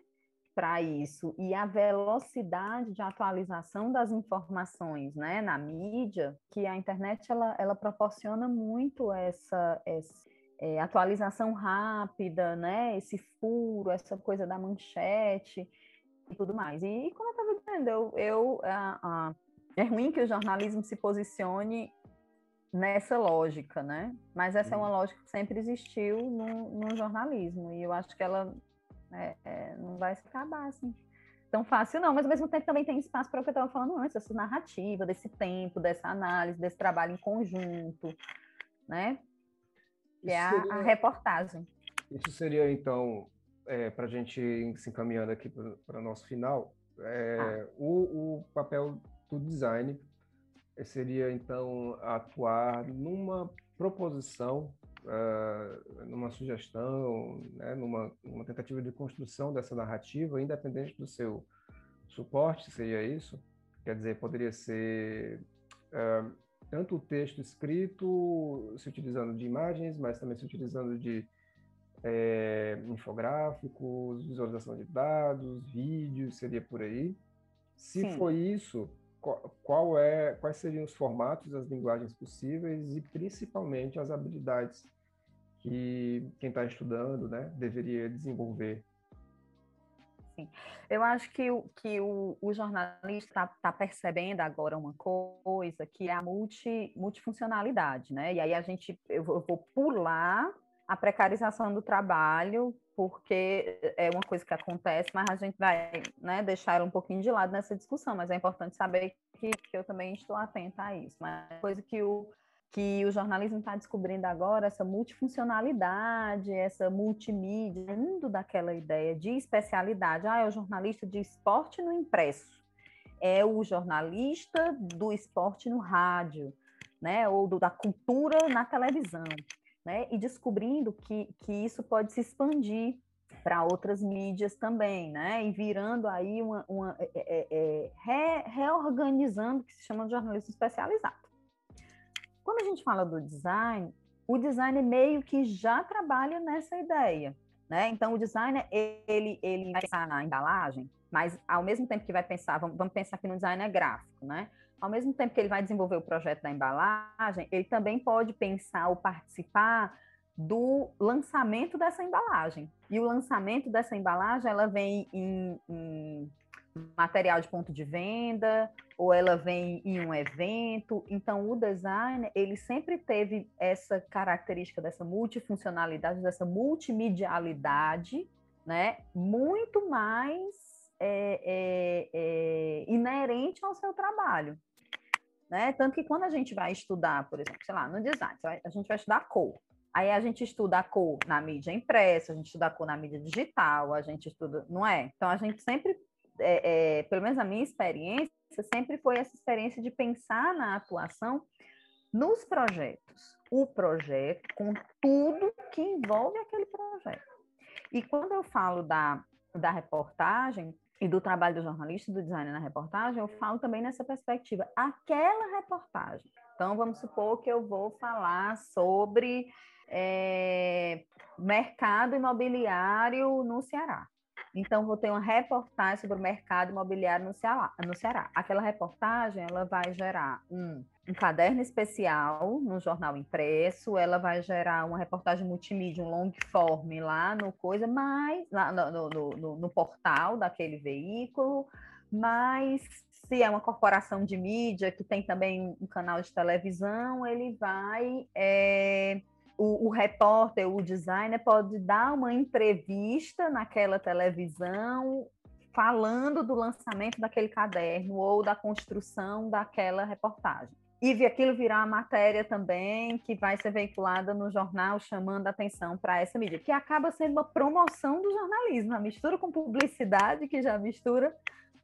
para isso. E a velocidade de atualização das informações, né, na mídia, que a internet ela, ela proporciona muito essa, essa é, atualização rápida, né, esse furo, essa coisa da manchete e tudo mais. E como eu estava dizendo, eu, eu a, a, é ruim que o jornalismo se posicione nessa lógica, né? Mas essa é uma uhum. lógica que sempre existiu no, no jornalismo e eu acho que ela é, é, não vai se acabar assim tão fácil não, mas ao mesmo tempo também tem espaço para o que eu estava falando antes, essa narrativa, desse tempo, dessa análise, desse trabalho em conjunto, né? Que é a, seria, a, reportagem. Isso seria então é, para a gente se encaminhando aqui para o nosso final, ah. o, o papel do design seria então atuar numa proposição, uh, numa sugestão, né, numa, numa, tentativa de construção dessa narrativa, independente do seu suporte, seria isso? Quer dizer, poderia ser uh, tanto o texto escrito, se utilizando de imagens, mas também se utilizando de é, infográficos, visualização de dados, vídeos, seria por aí. Se Sim. for isso, qual é, quais seriam os formatos, as linguagens possíveis e principalmente as habilidades que quem está estudando né, deveria desenvolver. Sim. Eu acho que, o, que o, o jornalista está tá percebendo agora uma coisa que é a multi, multifuncionalidade, né? E aí a gente, eu vou, pular a precarização do trabalho, porque é uma coisa que acontece, mas a gente vai né, deixar ela um pouquinho de lado nessa discussão, mas é importante saber que, que eu também estou atenta a isso. Mas é coisa que o, que o jornalismo está descobrindo agora, essa multifuncionalidade, essa multimídia, indo daquela ideia de especialidade. Ah, é o jornalista de esporte no impresso, é o jornalista do esporte no rádio, né? ou do, da cultura na televisão né? E descobrindo que, que isso pode se expandir para outras mídias também, né? E virando aí uma, uma é, é, é, re, reorganizando o que se chama de jornalismo especializado. Quando a gente fala do design, o design meio que já trabalha nessa ideia, né? Então o designer ele ele vai pensar na embalagem, mas ao mesmo tempo que vai pensar, vamos, vamos pensar que no design é gráfico, né? Ao mesmo tempo que ele vai desenvolver o projeto da embalagem, ele também pode pensar ou participar do lançamento dessa embalagem. E o lançamento dessa embalagem, ela vem em, em material de ponto de venda, ou ela vem em um evento. Então, o design, ele sempre teve essa característica dessa multifuncionalidade, dessa multimedialidade, né? Muito mais é, é, é, inerente ao seu trabalho. Né? Tanto que quando a gente vai estudar, por exemplo, sei lá, no design, a gente vai estudar cor. Aí a gente estuda a cor na mídia impressa, a gente estuda a cor na mídia digital, a gente estuda, não é? Então a gente sempre, é, é, pelo menos a minha experiência, sempre foi essa experiência de pensar na atuação nos projetos. O projeto com tudo que envolve aquele projeto. E quando eu falo da, da reportagem e do trabalho do jornalista, do designer na reportagem, eu falo também nessa perspectiva. Aquela reportagem. Então, vamos supor que eu vou falar sobre é, mercado imobiliário no Ceará. Então, vou ter uma reportagem sobre o mercado imobiliário no Ceará. No Ceará. Aquela reportagem ela vai gerar um, um caderno especial no jornal impresso, ela vai gerar uma reportagem multimídia, um long form lá no coisa, mas lá no, no, no, no portal daquele veículo, mas se é uma corporação de mídia que tem também um canal de televisão, ele vai é, o, o, repórter, o designer pode dar uma entrevista naquela televisão falando do lançamento daquele caderno ou da construção daquela reportagem. E aquilo virar matéria também que vai ser veiculada no jornal, chamando atenção para essa mídia, que acaba sendo uma promoção do jornalismo, a mistura com publicidade, que já mistura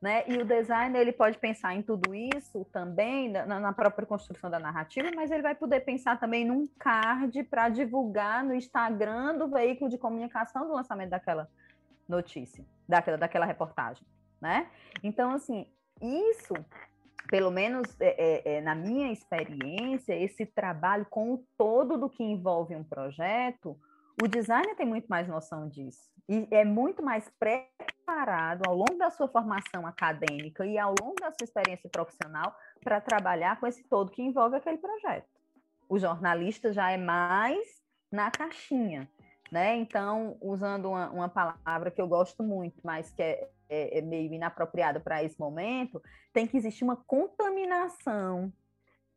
né? E o designer ele pode pensar em tudo isso também na, na, própria construção da narrativa, mas ele vai poder pensar também num card para divulgar no Instagram do veículo de comunicação do lançamento daquela notícia, daquela, daquela reportagem, né? Então, assim, isso, pelo menos é, é, é, na minha experiência, esse trabalho com o todo do que envolve um projeto, o designer tem muito mais noção disso e é muito mais preparado ao longo da sua formação acadêmica e ao longo da sua experiência profissional para trabalhar com esse todo que envolve aquele projeto. O jornalista já é mais na caixinha, né? Então, usando uma, uma palavra que eu gosto muito, mas que é, é, é meio inapropriada para esse momento, tem que existir uma contaminação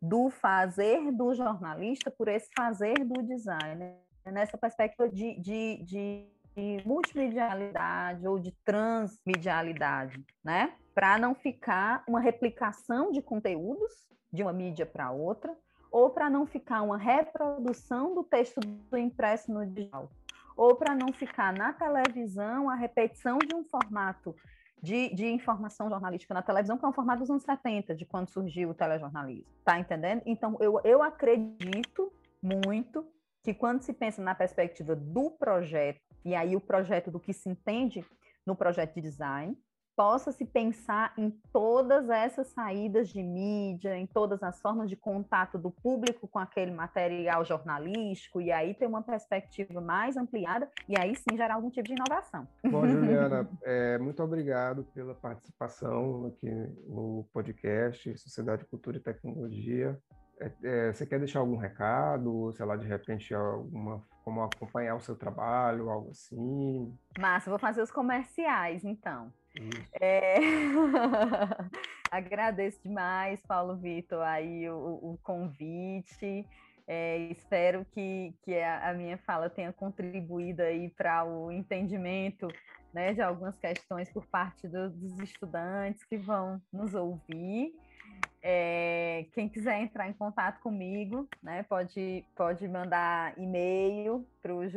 do fazer do jornalista por esse fazer do designer nessa perspectiva de, de, de, de multimedialidade ou de transmedialidade, né? Para não ficar uma replicação de conteúdos de uma mídia para outra, ou para não ficar uma reprodução do texto do impresso no digital, ou para não ficar na televisão a repetição de um formato de, de, informação jornalística na televisão, que é um formato dos anos 70, de quando surgiu o telejornalismo. Tá entendendo? Então, eu, eu acredito muito que quando se pensa na perspectiva do projeto, e aí o projeto do que se entende no projeto de design, possa se pensar em todas essas saídas de mídia, em todas as formas de contato do público com aquele material jornalístico, e aí ter uma perspectiva mais ampliada, e aí sim gerar algum tipo de inovação. Bom, Juliana, é, muito obrigado pela participação aqui no podcast Sociedade, Cultura e Tecnologia. É, é, você quer deixar algum recado, sei lá, de repente alguma como acompanhar o seu trabalho, algo assim? Massa, vou fazer os comerciais, então. É... Agradeço demais, Paulo Vitor, aí o, o convite. É, espero que, que a, minha fala tenha contribuído aí para o entendimento né, de algumas questões por parte do, dos estudantes que vão nos ouvir. É, quem quiser entrar em contato comigo, né, pode, pode mandar e-mail para o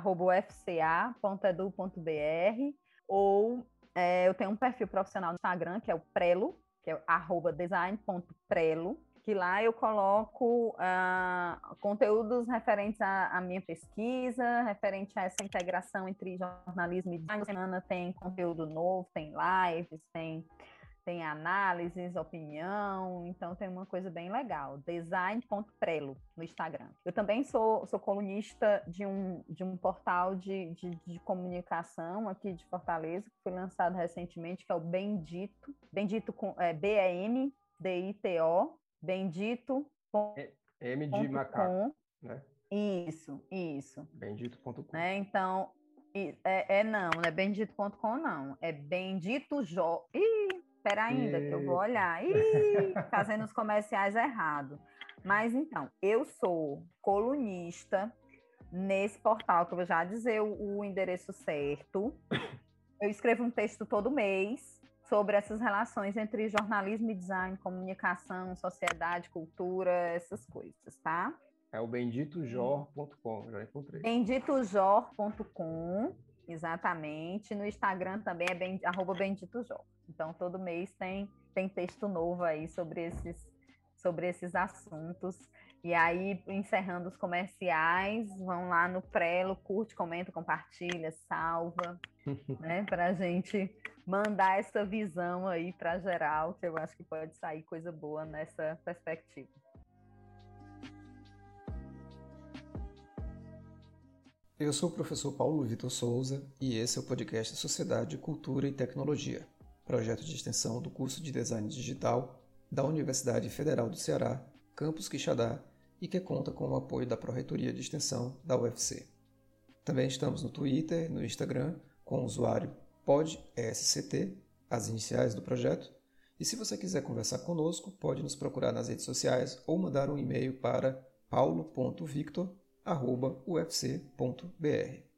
juliana.lotif.fca.edu.br ou é, eu tenho um perfil profissional no Instagram, que é o Prelo, que é arroba design.prelo, que lá eu coloco uh, conteúdos referentes à, à, minha pesquisa, referente a essa integração entre jornalismo e design. semana tem conteúdo novo, tem lives, tem tem análises, opinião, então tem uma coisa bem legal. Design.prelo no Instagram. Eu também sou, sou colunista de um, de um portal de, de, de comunicação aqui de Fortaleza, que foi lançado recentemente, que é o Bendito. Bendito com é, B-E-N-D-I-T-O. Bendito. É, M de macaco, né? Isso, isso. Bendito.com. Né? Então, é, é, não, não é bendito.com, não. É bendito jo... Ih, Espera ainda, e... que eu vou olhar. Ih, fazendo os comerciais errado. Mas então, eu sou colunista nesse portal, que eu vou já dizer o, o endereço certo. eu escrevo um texto todo mês sobre essas relações entre jornalismo e design, comunicação, sociedade, cultura, essas coisas, tá? É o benditojor.com, já encontrei. benditojor.com, exatamente. No Instagram também é ben, arroba benditojor. Então, todo mês tem, tem texto novo aí sobre esses, sobre esses assuntos. E aí, encerrando os comerciais, vão lá no Prelo, curte, comenta, compartilha, salva, né? Para a gente mandar essa visão aí para geral, que eu acho que pode sair coisa boa nessa perspectiva. Eu sou o professor Paulo Vitor Souza e esse é o podcast Sociedade, Cultura e Tecnologia, projeto de extensão do curso de Design Digital da Universidade Federal do Ceará, Campus Quixadá, e que conta com o apoio da Pró-Reitoria de Extensão da UFC. Também estamos no Twitter, no Instagram, com o usuário PodSCT, as iniciais do projeto, e se você quiser conversar conosco, pode nos procurar nas redes sociais ou mandar um e-mail para paulo.victor.ufc.br.